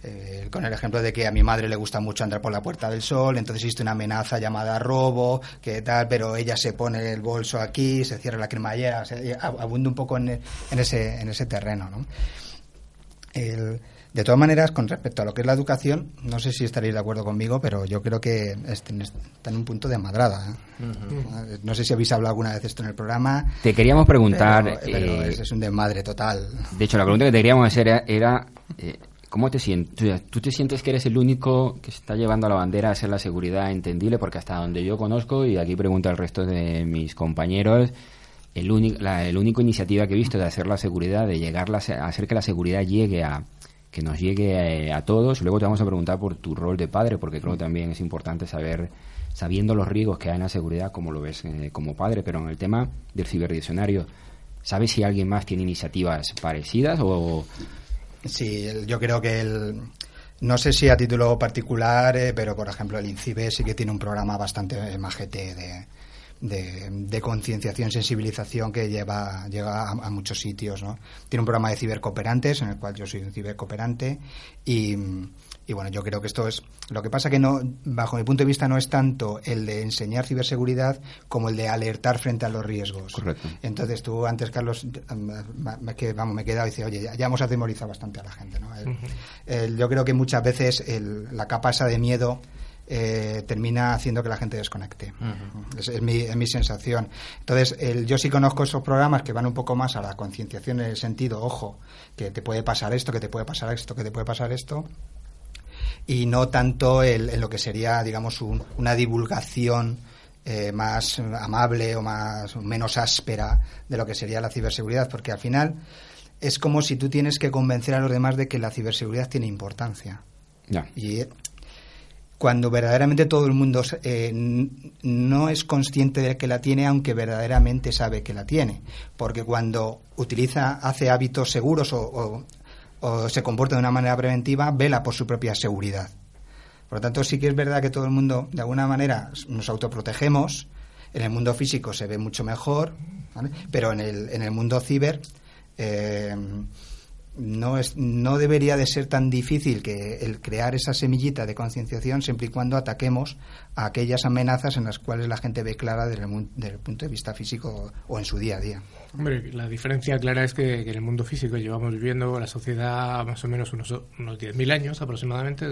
eh, con el ejemplo de que a mi madre le gusta mucho andar por la Puerta del Sol, entonces existe una amenaza llamada robo, que tal, pero ella se pone el bolso aquí, se cierra la cremallera, o sea, eh, ab- abundo un poco en, en ese, en ese terreno. ¿no? El- de todas maneras, con respecto a lo que es la educación, no sé si estaréis de acuerdo conmigo, pero yo creo que este- está en un punto de madrada. ¿eh? No sé si habéis hablado alguna vez esto en el programa. Te queríamos preguntar... Pero, pero eh, es, es un desmadre total. De hecho, la pregunta que te queríamos hacer era, era, eh, ¿cómo te sientes? ¿Tú te sientes que eres el único que está llevando la bandera a hacer la seguridad entendible? Porque hasta donde yo conozco, y aquí pregunto al resto de mis compañeros, el único, la el único iniciativa que he visto de hacer la seguridad, de llegar la, hacer que la seguridad llegue a que nos llegue eh, a, todos. Luego te vamos a preguntar por tu rol de padre, porque creo que también es importante saber, sabiendo los riesgos que hay en la seguridad, cómo lo ves eh, como padre. Pero en el tema del ciberdiccionario, ¿sabes si alguien más tiene iniciativas parecidas o...? Sí, yo creo que el, no sé si a título particular, eh, pero por ejemplo el INCIBE sí que tiene un programa bastante majete de, de, de concienciación, sensibilización que lleva llega a, a muchos sitios, ¿no? Tiene un programa de cibercooperantes en el cual yo soy un cibercooperante y, y bueno, yo creo que esto es lo que pasa que no bajo mi punto de vista no es tanto el de enseñar ciberseguridad como el de alertar frente a los riesgos. Correcto. Entonces tú antes, Carlos, que, vamos, me he quedado y dice, oye, ya, ya hemos atemorizado bastante a la gente. ¿no? El- el- yo creo que muchas veces el- la capa esa de miedo eh, termina haciendo que la gente desconecte. es, mi, es, mi, sensación. Entonces, el, yo sí conozco esos programas que van un poco más a la concienciación en el sentido, ojo, que te puede pasar esto, que te puede pasar esto, que te puede pasar esto, y no tanto en lo que sería, digamos, una divulgación eh, más amable o más menos áspera de lo que sería la ciberseguridad, porque al final es como si tú tienes que convencer a los demás de que la ciberseguridad tiene importancia. Y cuando verdaderamente todo el mundo eh, no es consciente de que la tiene, aunque verdaderamente sabe que la tiene. Porque cuando utiliza, hace hábitos seguros o, se comporta de una manera preventiva, vela por su propia seguridad. Por lo tanto, sí que es verdad que todo el mundo, de alguna manera, nos autoprotegemos. En el mundo físico se ve mucho mejor, pero en el, en el mundo ciber eh, no, es, no debería de ser tan difícil que el crear esa semillita de concienciación siempre y cuando ataquemos a aquellas amenazas en las cuales la gente ve clara desde el, punto de vista físico o en su día a día. Hombre, la diferencia clara es que, en el mundo físico llevamos viviendo la sociedad más o menos unos, unos 10.000 años aproximadamente.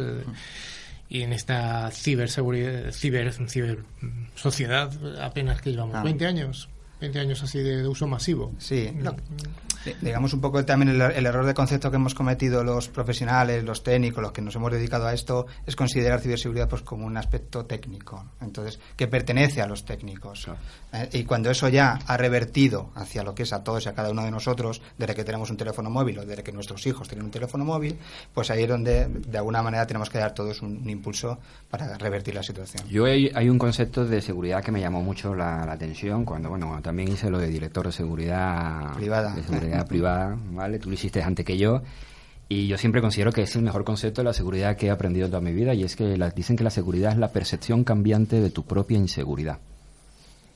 y en esta ciberseguridad, ciber, ciber sociedad apenas que llevamos 20 ah. años. 20 años así de, uso masivo. Sí, digamos un poco también el, error de concepto que hemos cometido los profesionales, los técnicos, los que nos hemos dedicado a esto, es considerar ciberseguridad pues como un aspecto técnico, entonces que pertenece a los técnicos. Eh, y cuando eso ya ha revertido hacia lo que es a todos y a cada uno de nosotros, desde que tenemos un teléfono móvil o desde que nuestros hijos tienen un teléfono móvil, pues ahí es donde de alguna manera tenemos que dar todos un, impulso para revertir la situación. Yo hay, un concepto de seguridad que me llamó mucho la, atención cuando, bueno, también hice lo de director de seguridad privada. De seguridad privada, ¿vale? Tú lo hiciste antes que yo. Y yo siempre considero que es el mejor concepto de la seguridad que he aprendido en toda mi vida y es que dicen que la seguridad es la percepción cambiante de tu propia inseguridad.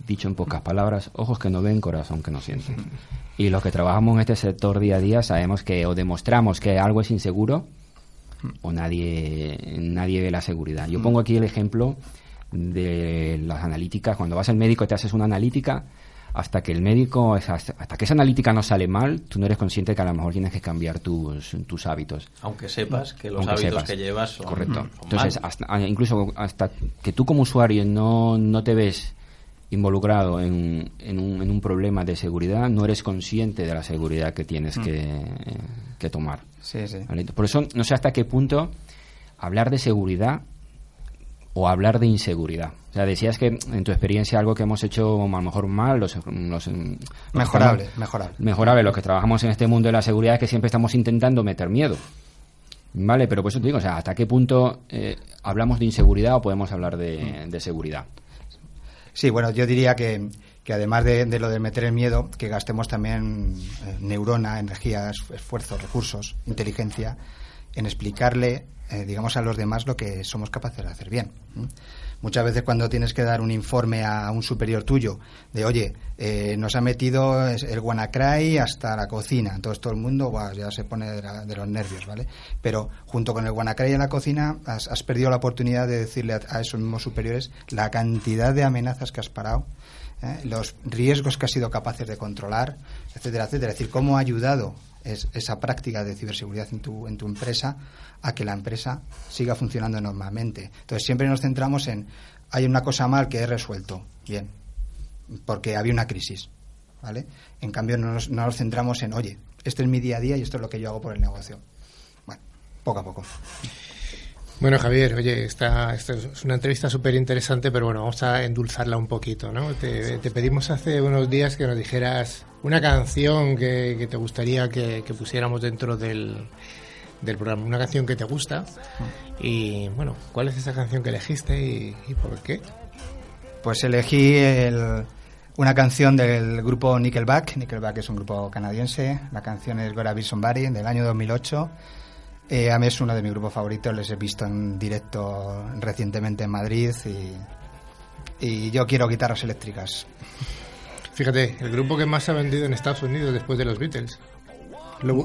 Dicho en pocas palabras, ojos que no ven, corazón que no siente. Y los que trabajamos en este sector día a día sabemos que o demostramos que algo es inseguro o nadie, nadie ve la seguridad. Yo pongo aquí el ejemplo de las analíticas. Cuando vas al médico y te haces una analítica, hasta que el médico, hasta que esa analítica no sale mal, tú no eres consciente que a lo mejor tienes que cambiar tus, tus hábitos. Aunque sepas que los hábitos que llevas son Correcto. Entonces, ah, incluso hasta que tú como usuario no, no te ves involucrado en, en, un, en un problema de seguridad, no eres consciente de la seguridad que tienes mm. que, que, tomar. Sí, sí. Por eso, no sé hasta qué punto hablar de seguridad o hablar de inseguridad. O sea, decías que en tu experiencia algo que hemos hecho a lo mejor mal, los, mejorable, mejorable. Mejorable, los que trabajamos en este mundo de la seguridad es que siempre estamos intentando meter miedo. Vale, pero por eso te digo, o sea, ¿hasta qué punto eh, hablamos de inseguridad o podemos hablar de, seguridad? Sí, bueno, yo diría que, que además de, de, lo de meter el miedo, que gastemos también eh, neurona, energía, esfuerzo, recursos, inteligencia en explicarle eh, digamos, a los demás lo que somos capaces de hacer bien. Muchas veces cuando tienes que dar un informe a un superior tuyo de, oye, eh, nos ha metido el WannaCry hasta la cocina, entonces todo el mundo ya se pone de, los nervios, ¿vale? Pero junto con el WannaCry en la cocina has, perdido la oportunidad de decirle a, esos mismos superiores la cantidad de amenazas que has parado, ¿eh? los riesgos que has sido capaces de controlar, etcétera, etcétera. Es decir, cómo ha ayudado esa práctica de ciberseguridad en tu, en tu empresa a que la empresa siga funcionando normalmente. Entonces siempre nos centramos en, hay una cosa mal que he resuelto, bien, porque había una crisis, ¿vale? En cambio no nos, no nos centramos en, oye, este es mi día a día y esto es lo que yo hago por el negocio. Bueno, poco a poco. Bueno, Javier, oye, esta, esta es una entrevista súper interesante, pero bueno, vamos a endulzarla un poquito, ¿no? Te, pedimos hace unos días que nos dijeras una canción que, te gustaría que, pusiéramos dentro del, del programa, una canción que te gusta. Y bueno, ¿cuál es esa canción que elegiste y, por qué? Pues elegí una canción del grupo Nickelback. Nickelback es un grupo canadiense. La canción es Gora Be Somebody del año 2008. Eh, a mí es uno de mis grupos favoritos. Les he visto en directo recientemente en Madrid y, y yo quiero guitarras eléctricas. Fíjate, el grupo que más ha vendido en Estados Unidos después de los Beatles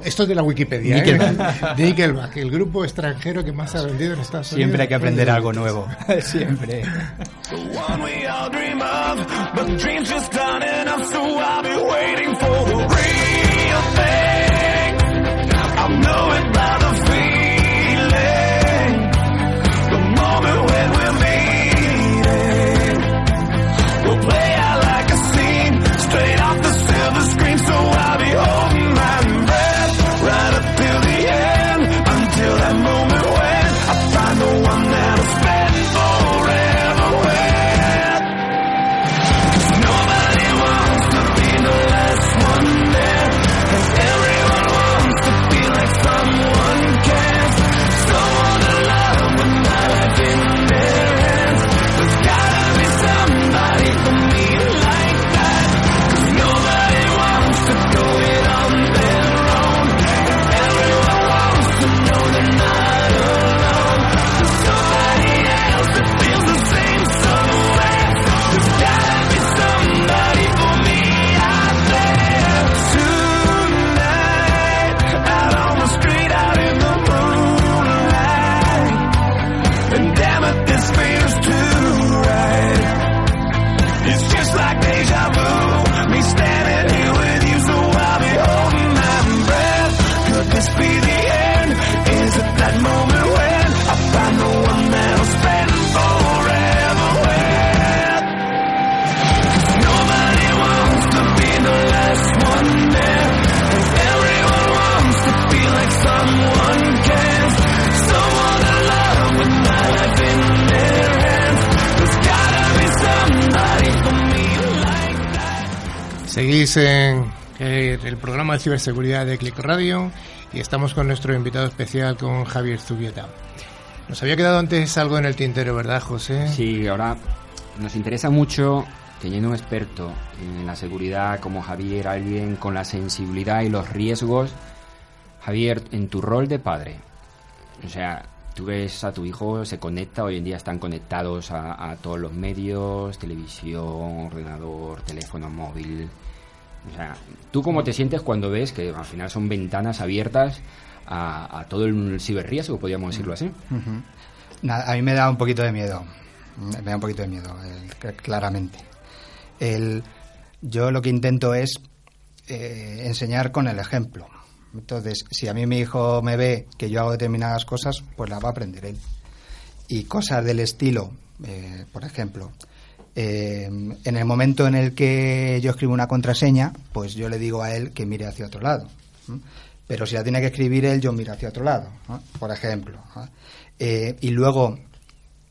esto es de la Wikipedia. ¿eh? Nickelback. el grupo extranjero que más ha vendido en Estados Unidos. Siempre hay que aprender algo nuevo. Siempre. Ciberseguridad de Click Radio y estamos con nuestro invitado especial, con Javier Zubieta. Nos había quedado antes algo en el tintero, ¿verdad, José? Sí, ahora nos interesa mucho, teniendo un experto en la seguridad como Javier, alguien con la sensibilidad y los riesgos. Javier, en tu rol de padre, o sea, tú ves a tu hijo, se conecta, hoy en día están conectados a, a todos los medios, televisión, ordenador, teléfono móvil. O sea, ¿tú cómo te sientes cuando ves que al final son ventanas abiertas a, todo el ciberriesgo, podríamos decirlo así? A mí me da un poquito de miedo. Me da un poquito de miedo, cl- claramente. Yo lo que intento es eh, enseñar con el ejemplo. Entonces, si a mí mi hijo me ve que yo hago determinadas cosas, pues las va a aprender él. Y cosas del estilo, eh, por ejemplo, eh, en el momento en el que yo escribo una contraseña, pues yo le digo a él que mire hacia otro lado. Pero si la tiene que escribir él, yo miro hacia otro lado, por ejemplo. Eh, y luego,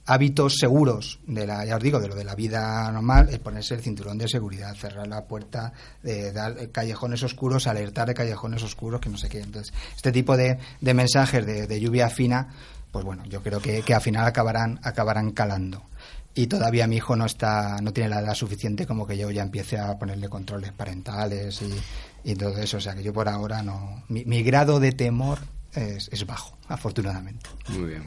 hábitos seguros de la, ya os digo, de lo de la vida normal, es ponerse el cinturón de seguridad, cerrar la puerta, eh, dar callejones oscuros, alertar de callejones oscuros, que no sé qué. Entonces, este tipo de, mensajes de, de lluvia fina, pues bueno, yo creo que, que al final acabarán, acabarán calando. Y todavía mi hijo no está, no tiene la edad suficiente como que yo ya empiece a ponerle controles parentales y, y todo eso. O sea que yo por ahora no. Mi, mi grado de temor es, es bajo, afortunadamente. Muy bien.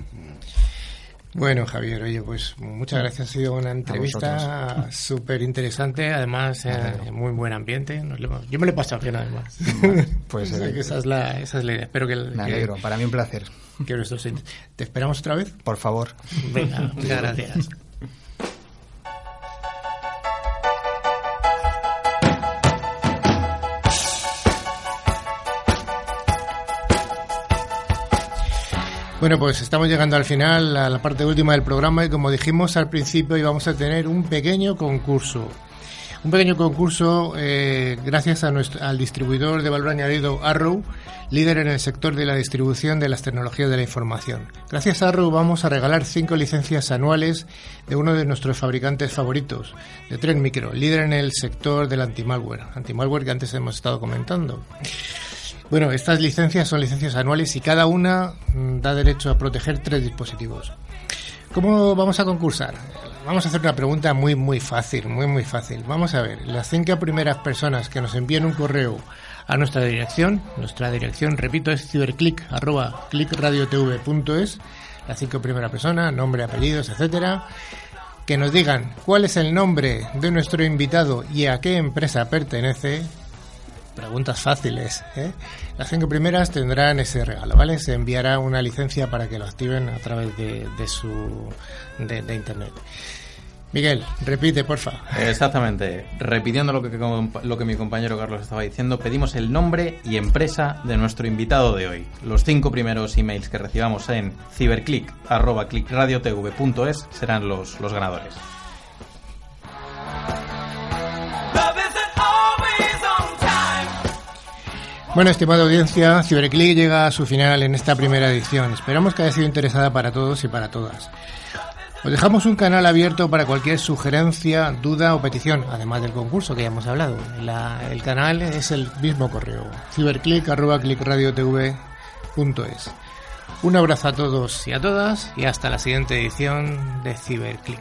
Bueno, Javier, oye, pues muchas gracias. Ha sido una entrevista súper interesante. Además, eh, muy buen ambiente. Nos lo hemos- yo me lo he pasado bien, además. pues, O sea, eh, que esa, es la, esa es la idea. Espero que, Me que- alegro, para mí un placer. que nuestros ¿Te esperamos otra vez? Por favor. Venga, muchas gracias. Bueno, pues estamos llegando al final, a la parte última del programa y como dijimos al principio íbamos a tener un pequeño concurso. Un pequeño concurso eh, gracias a nuestro, al distribuidor de valor añadido Arrow, líder en el sector de la distribución de las tecnologías de la información. Gracias a Arrow vamos a regalar cinco licencias anuales de uno de nuestros fabricantes favoritos, de Trend Micro, líder en el sector del antimalware, antimalware que antes hemos estado comentando. Bueno, estas licencias son licencias anuales y cada una mm, da derecho a proteger tres dispositivos. ¿Cómo vamos a concursar? Vamos a hacer una pregunta muy, muy fácil, muy, muy fácil. Vamos a ver, las cinco primeras personas que nos envíen un correo a nuestra dirección, nuestra dirección, repito, es ciberclick, arroba clickradiotv.es, las cinco primeras personas, nombre, apellidos, etcétera, que nos digan cuál es el nombre de nuestro invitado y a qué empresa pertenece, preguntas fáciles. ¿eh? Las cinco primeras tendrán ese regalo, ¿vale? Se enviará una licencia para que lo activen a través de, su de internet. Miguel, repite, porfa. Exactamente. Repitiendo lo que, lo que mi compañero Carlos estaba diciendo, pedimos el nombre y empresa de nuestro invitado de hoy. Los cinco primeros emails que recibamos en ciberclick.clickradiotv.es serán los, los ganadores. Bueno, estimada audiencia, Ciberclick llega a su final en esta primera edición. Esperamos que haya sido interesada para todos y para todas. Os dejamos un canal abierto para cualquier sugerencia, duda o petición, además del concurso que ya hemos hablado. La- el canal es el mismo correo, ciberclick.clickradiotv.es. Un abrazo a todos y a todas y hasta la siguiente edición de Ciberclick.